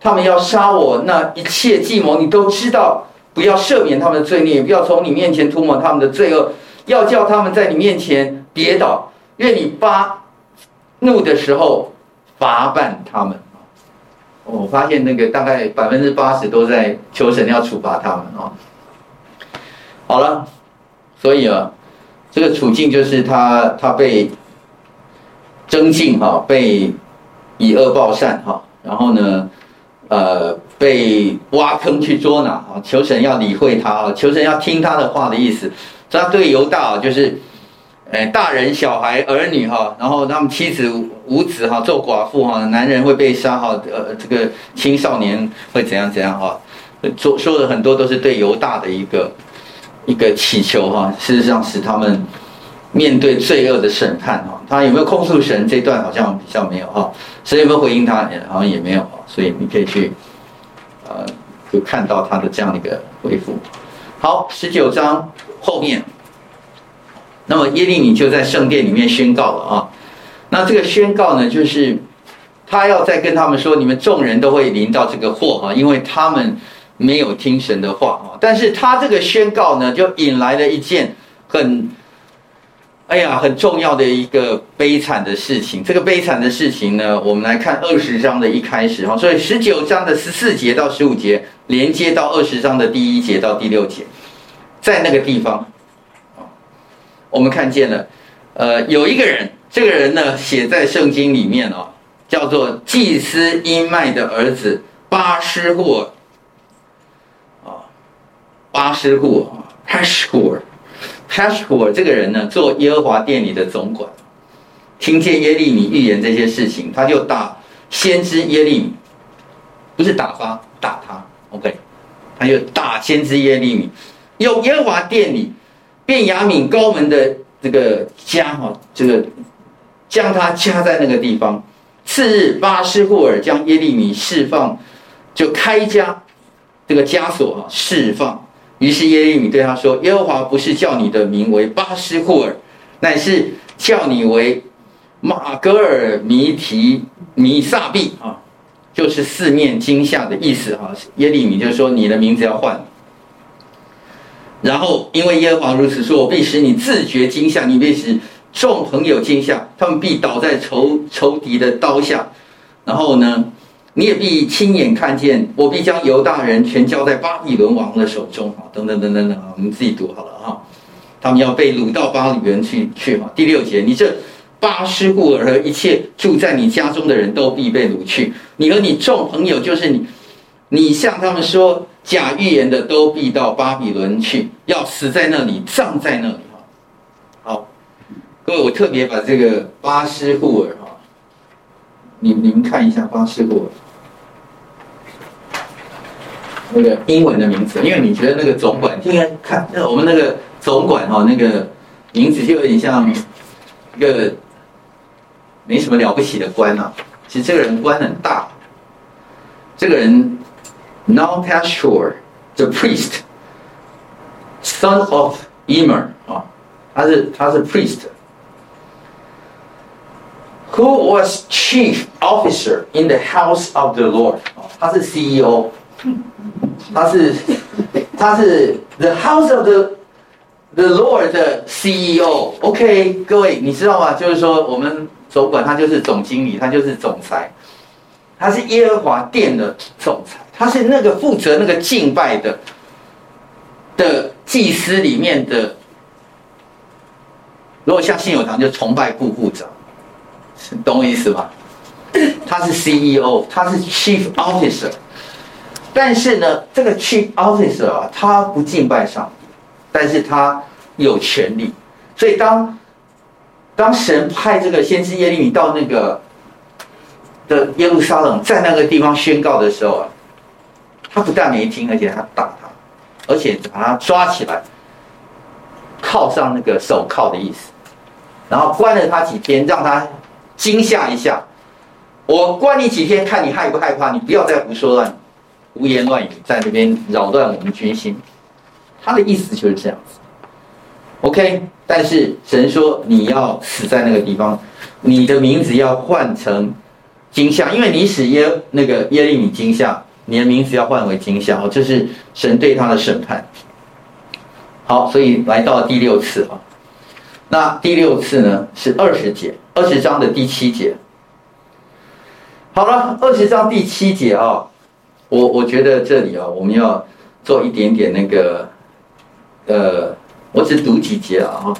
他们要杀我，那一切计谋你都知道。不要赦免他们的罪孽，不要从你面前涂抹他们的罪恶，要叫他们在你面前跌倒。愿你发怒的时候罚办他们。我发现那个大概百分之八十都在求神要处罚他们啊。好了，所以啊，这个处境就是他他被增进哈，被以恶报善哈，然后呢？呃，被挖坑去捉拿啊！求神要理会他啊！求神要听他的话的意思。他对犹大啊，就是，哎，大人、小孩、儿女哈，然后他们妻子无子哈，做寡妇哈，男人会被杀哈，呃，这个青少年会怎样怎样哈？说说的很多都是对犹大的一个一个祈求哈。事实上，使他们面对罪恶的审判哈。他有没有控诉神？这段好像比较没有哈。神有没有回应他？好像也没有。所以你可以去，呃，就看到他的这样的一个回复。好，十九章后面，那么耶利米就在圣殿里面宣告了啊。那这个宣告呢，就是他要再跟他们说，你们众人都会临到这个祸哈，因为他们没有听神的话啊。但是他这个宣告呢，就引来了一件很。哎呀，很重要的一个悲惨的事情。这个悲惨的事情呢，我们来看二十章的一开始哈，所以十九章的十四节到十五节连接到二十章的第一节到第六节，在那个地方，我们看见了，呃，有一个人，这个人呢写在圣经里面哦，叫做祭司伊麦的儿子巴施户尔，啊，巴施户尔 passport 这个人呢做耶和华殿里的总管，听见耶利米预言这些事情，他就打先知耶利米，不是打发，打他，OK。他就打先知耶利米，有耶和华殿里，便雅悯高门的这个家哈，这个将他掐在那个地方。次日，巴施户尔将耶利米释放，就开枷这个枷锁哈释放。于是耶利米对他说：“耶和华不是叫你的名为巴斯库尔，乃是叫你为玛革尔弥提米撒毕啊。”就是四面惊吓的意思哈，耶利米就是说你的名字要换。然后因为耶和华如此说，我必使你自觉惊吓，你必使众朋友惊吓，他们必倒在仇仇敌的刀下。然后呢，你也必亲眼看见，我必将犹大人全交在巴比伦王的手中啊，等等等等等啊，我们自己读好了哈。他们要被掳到巴比伦去去哈。第六节，你这。巴施户尔一切住在你家中的人都必被掳去，你和你众朋友，就是你，你向他们说假预言的，都必到巴比伦去，要死在那里，葬在那里。好，各位，我特别把这个巴施户尔哈，你你们看一下巴施户尔那个英文的名字，因为你觉得那个总管，应该看那我们那个总管哈，那个名字就有点像一个。没什么了不起的官啊，其实这个人官很大。这个人，Now Pashhur the priest, son of emmer 啊，他是他是 priest，who was chief officer in the house of the Lord 啊，他是 CEO，他是他是 the house of the the Lord 的 CEO。OK，各位你知道吗？就是说我们。总管他就是总经理，他就是总裁，他是耶和华殿的总裁，他是那个负责那个敬拜的的祭司里面的。如果像信友堂就崇拜部部长，懂我意思吧？他是 CEO，他是 Chief Officer，但是呢，这个 Chief Officer 啊，他不敬拜上帝，但是他有权利，所以当。当神派这个先知耶利米到那个的耶路撒冷，在那个地方宣告的时候啊，他不但没听，而且他打他，而且把他抓起来，铐上那个手铐的意思，然后关了他几天，让他惊吓一下。我关你几天，看你害不害怕？你不要再胡说乱、胡言乱语，在那边扰乱我们军心。他的意思就是这样子。OK，但是神说你要死在那个地方，你的名字要换成惊吓，因为你使耶那个耶利米惊吓，你的名字要换为惊吓哦，这是神对他的审判。好，所以来到第六次啊，那第六次呢是二十节，二十章的第七节。好了，二十章第七节啊，我我觉得这里啊，我们要做一点点那个，呃。我只读几节啊哈，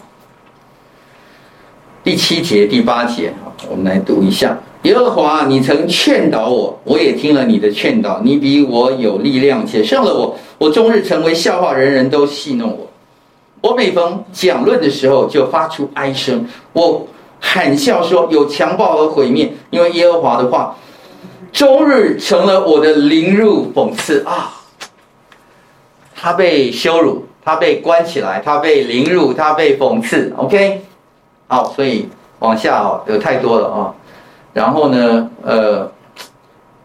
第七节、第八节，我们来读一下。耶和华，你曾劝导我，我也听了你的劝导。你比我有力量，且胜了我。我终日成为笑话，人人都戏弄我。我每逢讲论的时候，就发出哀声。我喊笑说：有强暴和毁灭，因为耶和华的话，终日成了我的凌辱讽刺啊！他被羞辱。他被关起来，他被凌辱，他被讽刺。OK，好，所以往下哦，有太多了啊、哦。然后呢，呃，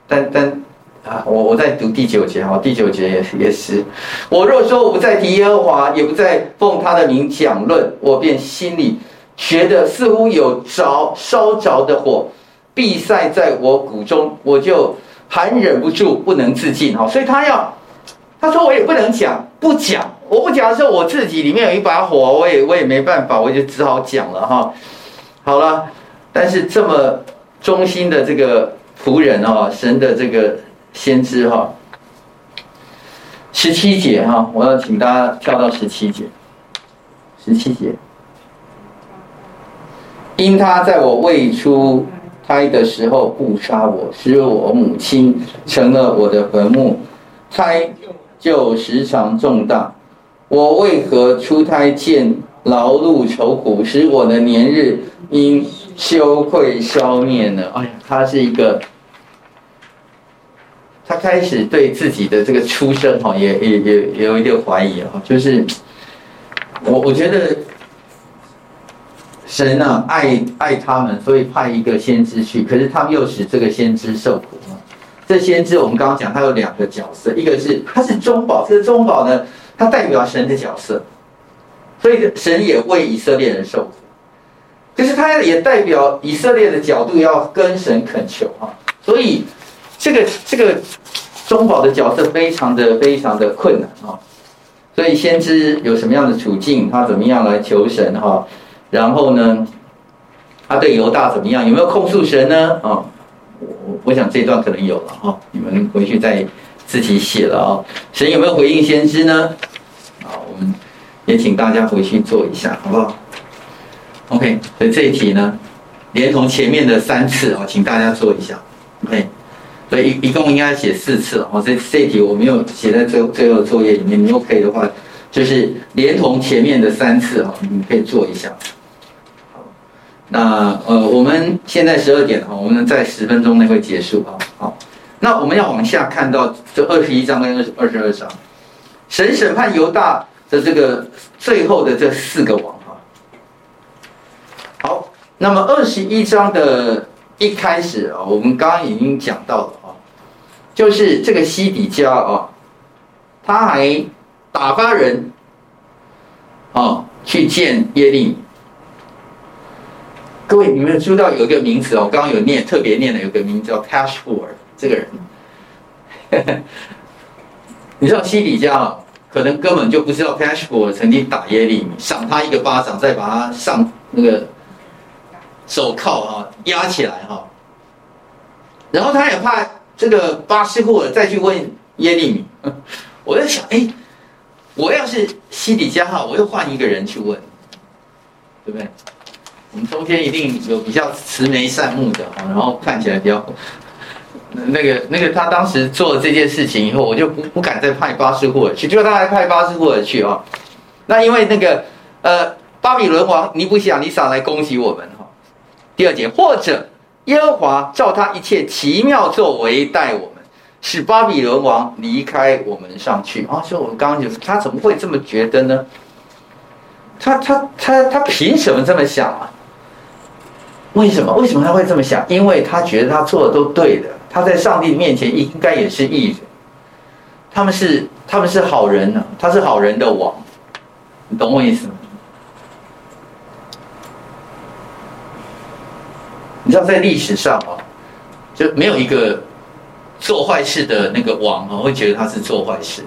但但啊，我我在读第九节哈，第九节也也是。我若说我不再提耶和华，也不再奉他的名讲论，我便心里觉得似乎有着烧着的火，闭塞在我骨中，我就还忍不住不能自禁。哈，所以他要。他说：“我也不能讲，不讲。我不讲的时候，我自己里面有一把火，我也我也没办法，我就只好讲了哈。好了，但是这么忠心的这个仆人哦，神的这个先知哈，十七节哈，我要请大家跳到十七节，十七节，因他在我未出胎的时候不杀我，使我母亲成了我的坟墓，胎就时常重大。我为何出胎见劳碌愁苦，使我的年日因羞愧消灭呢？哎呀，他是一个，他开始对自己的这个出生哈，也也也也有一点怀疑啊，就是我我觉得。神呢，爱爱他们，所以派一个先知去。可是他们又使这个先知受苦啊。这先知我们刚刚讲，他有两个角色，一个是他是中保，这个中保呢，他代表神的角色，所以神也为以色列人受苦。可是他也代表以色列的角度要跟神恳求啊。所以这个这个中保的角色非常的非常的困难啊。所以先知有什么样的处境，他怎么样来求神哈？然后呢，他对犹大怎么样？有没有控诉神呢？啊、哦，我我想这段可能有了哈、哦，你们回去再自己写了啊、哦。神有没有回应先知呢？啊，我们也请大家回去做一下，好不好？OK，所以这一题呢，连同前面的三次啊、哦，请大家做一下。OK，所以一一共应该写四次哦。这这一题我没有写在最最后的作业里面，你 OK 的话，就是连同前面的三次啊、哦，你可以做一下。那呃，我们现在十二点哈，我们在十分钟内会结束啊。好，那我们要往下看到这二十一章跟二十二章，神审判犹大的这个最后的这四个王啊。好，那么二十一章的一开始啊，我们刚刚已经讲到了啊，就是这个西底家啊，他还打发人啊去见耶利米。各位，你们有知道有一个名词哦？我刚刚有念，特别念的有个名字叫 Pashhur 这个人，[LAUGHS] 你知道西底家，可能根本就不知道 Pashhur 曾经打耶利米，赏他一个巴掌，再把他上那个手铐啊压起来哈，然后他也怕这个巴斯户尔再去问耶利米，[LAUGHS] 我在想，哎，我要是西底家哈，我又换一个人去问，对不对？我们中间一定有比较慈眉善目的哈，然后看起来比较那个那个他当时做了这件事情以后，我就不不敢再派巴斯户尔去，结果他还派巴斯户尔去啊。那因为那个呃巴比伦王尼布甲尼撒来攻击我们哈。第二节，或者耶和华照他一切奇妙作为待我们，使巴比伦王离开我们上去啊。所以我们刚刚就是他怎么会这么觉得呢？他他他他凭什么这么想啊？为什么？为什么他会这么想？因为他觉得他做的都对的，他在上帝面前应该也是义人。他们是他们是好人呢，他是好人的王，你懂我意思吗？你知道在历史上啊，就没有一个做坏事的那个王啊，会觉得他是做坏事。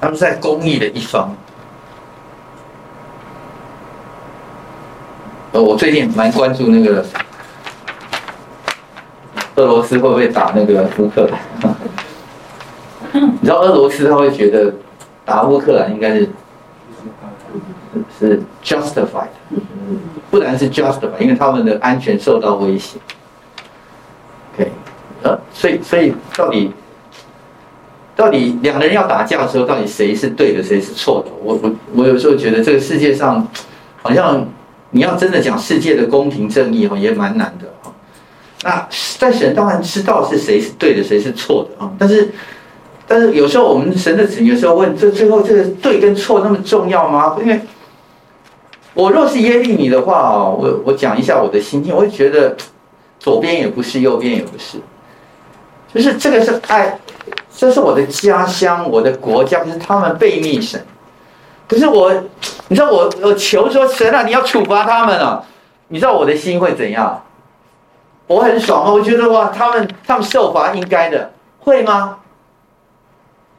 他们在公义的一方。呃，我最近蛮关注那个俄罗斯会不会打那个乌克兰？[LAUGHS] 你知道俄罗斯他会觉得打乌克兰应该是是 justified，不然是 justified，因为他们的安全受到威胁。OK，呃，所以所以到底到底两个人要打架的时候，到底谁是对的，谁是错的？我我我有时候觉得这个世界上好像。你要真的讲世界的公平正义哈，也蛮难的哈。那在神当然知道是谁是对的，谁是错的啊。但是，但是有时候我们神的子女有时候问：这最后这个对跟错那么重要吗？因为，我若是耶利米的话啊，我我讲一下我的心情，我会觉得左边也不是，右边也不是，就是这个是爱，这是我的家乡，我的国家，可是他们背逆神。可是我，你知道我我求说神啊，你要处罚他们啊，你知道我的心会怎样？我很爽啊，我觉得哇，他们他们受罚应该的，会吗？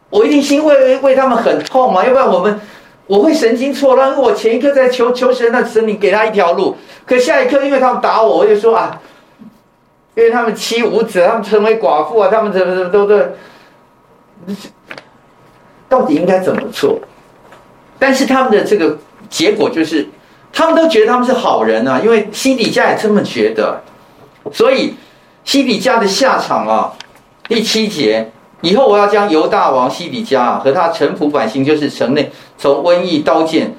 我一定心会为他们很痛吗，要不然我们我会神经错乱。因为我前一刻在求求神，那神你给他一条路，可下一刻因为他们打我，我就说啊，因为他们妻无子，他们成为寡妇啊，他们怎么怎么都对，到底应该怎么做？但是他们的这个结果就是，他们都觉得他们是好人啊，因为西底家也这么觉得，所以西底家的下场啊，第七节以后我要将犹大王西底家啊和他臣仆百姓，就是城内从瘟疫、刀剑、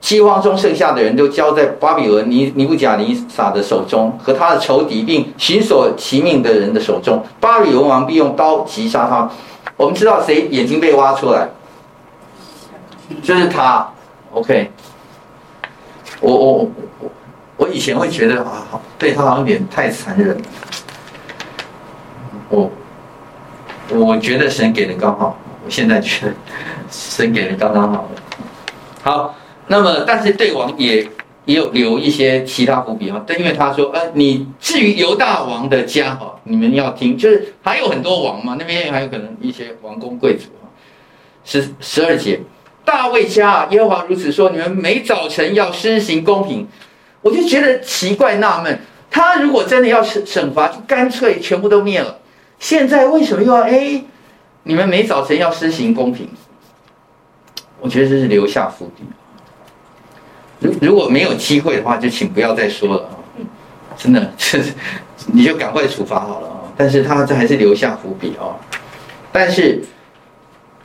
饥荒中剩下的人都交在巴比伦尼尼布甲尼撒的手中和他的仇敌，并寻索其命的人的手中。巴比伦王必用刀击杀他。我们知道谁眼睛被挖出来，就是他。OK。我我我我以前会觉得啊，对他好像有点太残忍。我我觉得神给的刚好，我现在觉得神给的刚刚好。好，那么但是对王也也有留一些其他伏笔啊。但因为他说，呃，你至于犹大王的家哈，你们要听，就是还有很多王嘛，那边还有可能一些王公贵族。十十二节。大卫家，耶和华如此说：你们每早晨要施行公平。我就觉得奇怪纳闷，他如果真的要审审罚，就干脆全部都灭了。现在为什么又要哎？你们每早晨要施行公平？我觉得这是留下伏笔。如如果没有机会的话，就请不要再说了啊！真的，这 [LAUGHS] 你就赶快处罚好了啊！但是他这还是留下伏笔啊。但是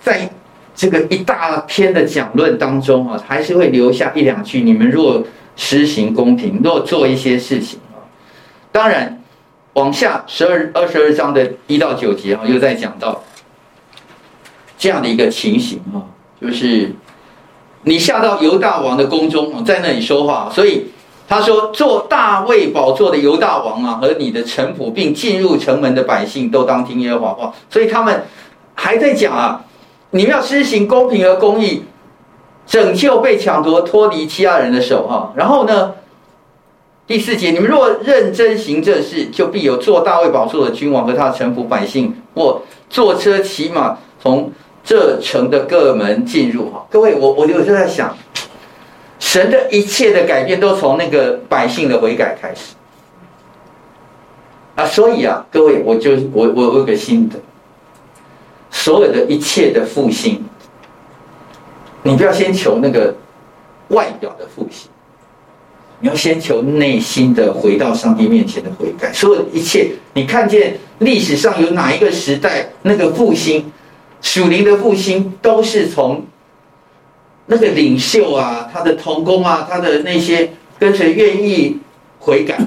在。这个一大篇的讲论当中啊，还是会留下一两句：你们若施行公平，若做一些事情啊，当然往下十二二十二章的一到九节啊，又在讲到这样的一个情形啊，就是你下到犹大王的宫中，在那里说话，所以他说，坐大卫宝座的犹大王啊，和你的臣仆，并进入城门的百姓，都当听耶和华话。所以他们还在讲啊。你们要施行公平和公义，拯救被抢夺、脱离欺压人的手，哈。然后呢，第四节，你们若认真行这事，就必有做大卫宝座的君王和他的臣服百姓，或坐车骑马从这城的各门进入，哈。各位，我我就在想，神的一切的改变都从那个百姓的悔改开始啊。所以啊，各位，我就我我有个心得。所有的一切的复兴，你不要先求那个外表的复兴，你要先求内心的回到上帝面前的悔改。所有的一切，你看见历史上有哪一个时代那个复兴，属灵的复兴，都是从那个领袖啊、他的同工啊、他的那些跟随愿意悔改，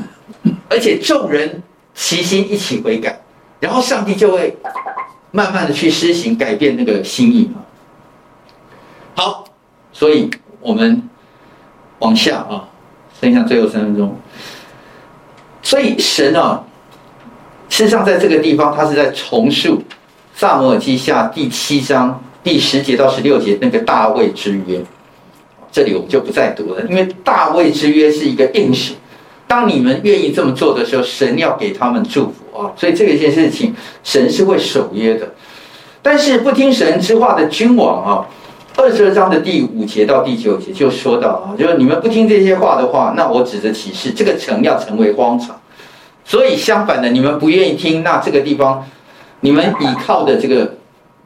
而且众人齐心一起悔改，然后上帝就会。慢慢的去施行改变那个心意啊。好，所以我们往下啊，剩下最后三分钟。所以神啊，事实上在这个地方，他是在重述撒母耳记下第七章第十节到十六节那个大卫之约。这里我们就不再读了，因为大卫之约是一个应许。当你们愿意这么做的时候，神要给他们祝福啊！所以这一件事情，神是会守约的。但是不听神之话的君王啊，二十二章的第五节到第九节就说到啊，就是你们不听这些话的话，那我指着启示，这个城要成为荒场。所以相反的，你们不愿意听，那这个地方，你们倚靠的这个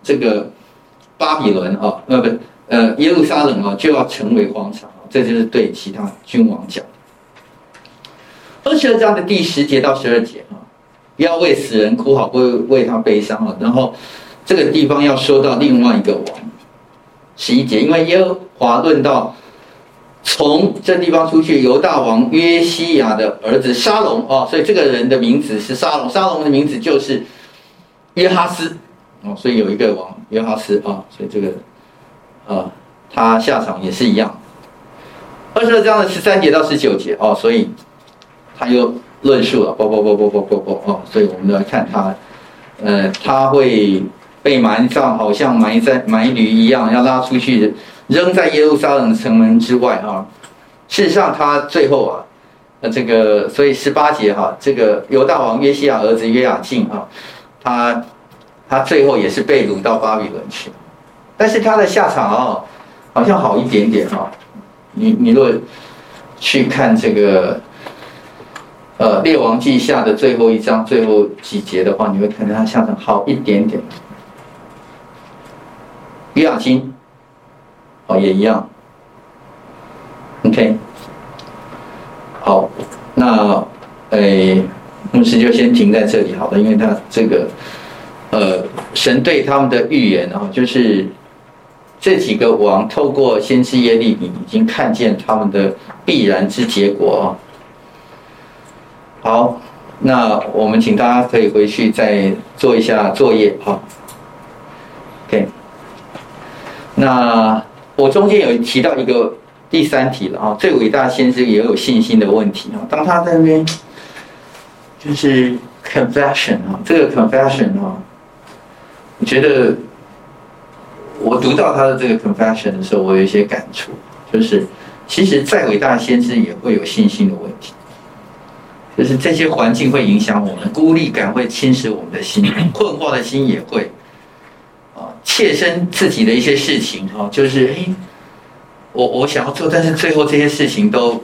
这个巴比伦啊，呃不呃耶路撒冷啊，就要成为荒场。这就是对其他君王讲。二十二章的第十节到十二节啊，不要为死人哭，好不为他悲伤啊。然后这个地方要说到另外一个王，十一节，因为耶和华论到从这地方出去犹大王约西亚的儿子沙龙啊，所以这个人的名字是沙龙，沙龙的名字就是约哈斯哦，所以有一个王约哈斯啊，所以这个啊，他下场也是一样。二十二章的十三节到十九节哦，所以。他又论述了，不不不不不不不哦，所以我们来看他，呃，他会被埋葬，好像埋在埋驴一样，要拉出去扔在耶路撒冷城门之外啊。事实上，他最后啊，呃，这个所以十八节哈，这个犹大王约西亚儿子约雅敬啊，他他最后也是被掳到巴比伦去，但是他的下场啊，好像好一点点哈。你你若去看这个。呃，《列王记下》的最后一章最后几节的话，你会看到他下场好一点点。约雅斤，哦，也一样。OK，好，那诶，牧师就先停在这里好了，因为他这个呃，神对他们的预言啊，就是这几个王透过先知耶利米已经看见他们的必然之结果啊。好，那我们请大家可以回去再做一下作业啊。OK，那我中间有提到一个。第三题了啊，最伟大先知也有信心的问题啊。当他在那边就是 confession 啊，这个 confession 啊，我觉得我读到他的这个 confession 的时候，我有一些感触，就是其实再伟大先知也会有信心的问题，就是这些环境会影响我们，孤立感会侵蚀我们的心，[CLEARS THROAT] 困惑的心也会啊，切身自己的一些事情哈，就是诶。我我想要做，但是最后这些事情都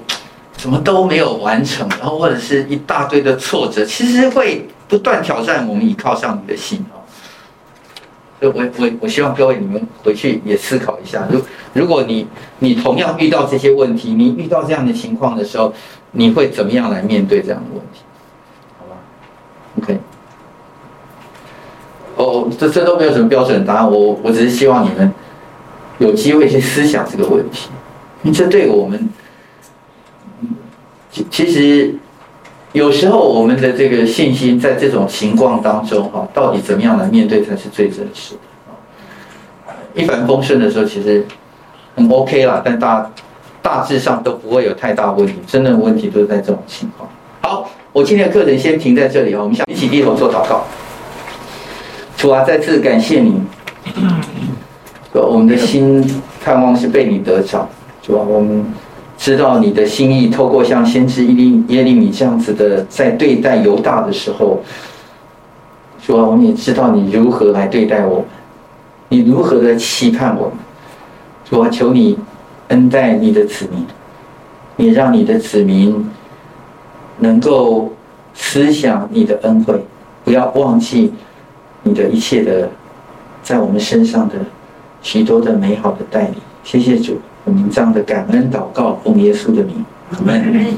怎么都没有完成，然后或者是一大堆的挫折，其实会不断挑战我们倚靠上帝的心哦。我我我希望各位你们回去也思考一下，如如果你你同样遇到这些问题，你遇到这样的情况的时候，你会怎么样来面对这样的问题？好吧？OK。哦，这这都没有什么标准答案，我我只是希望你们。有机会去思想这个问题，这对我们，其其实有时候我们的这个信心在这种情况当中哈，到底怎么样来面对才是最真实的？一帆风顺的时候其实很 OK 啦，但大大致上都不会有太大问题，真的问题都是在这种情况。好，我今天的课程先停在这里啊，我们想一起低头做祷告。主啊，再次感谢你。[COUGHS] 我们的心盼望是被你得着，是吧？我们知道你的心意，透过像先知耶利米这样子的，在对待犹大的时候，说我们也知道你如何来对待我们，你如何的期盼我们，说求你恩待你的子民，也让你的子民能够思想你的恩惠，不要忘记你的一切的在我们身上的。许多的美好的带领，谢谢主，我们这样的感恩祷告，奉耶稣的名，阿门。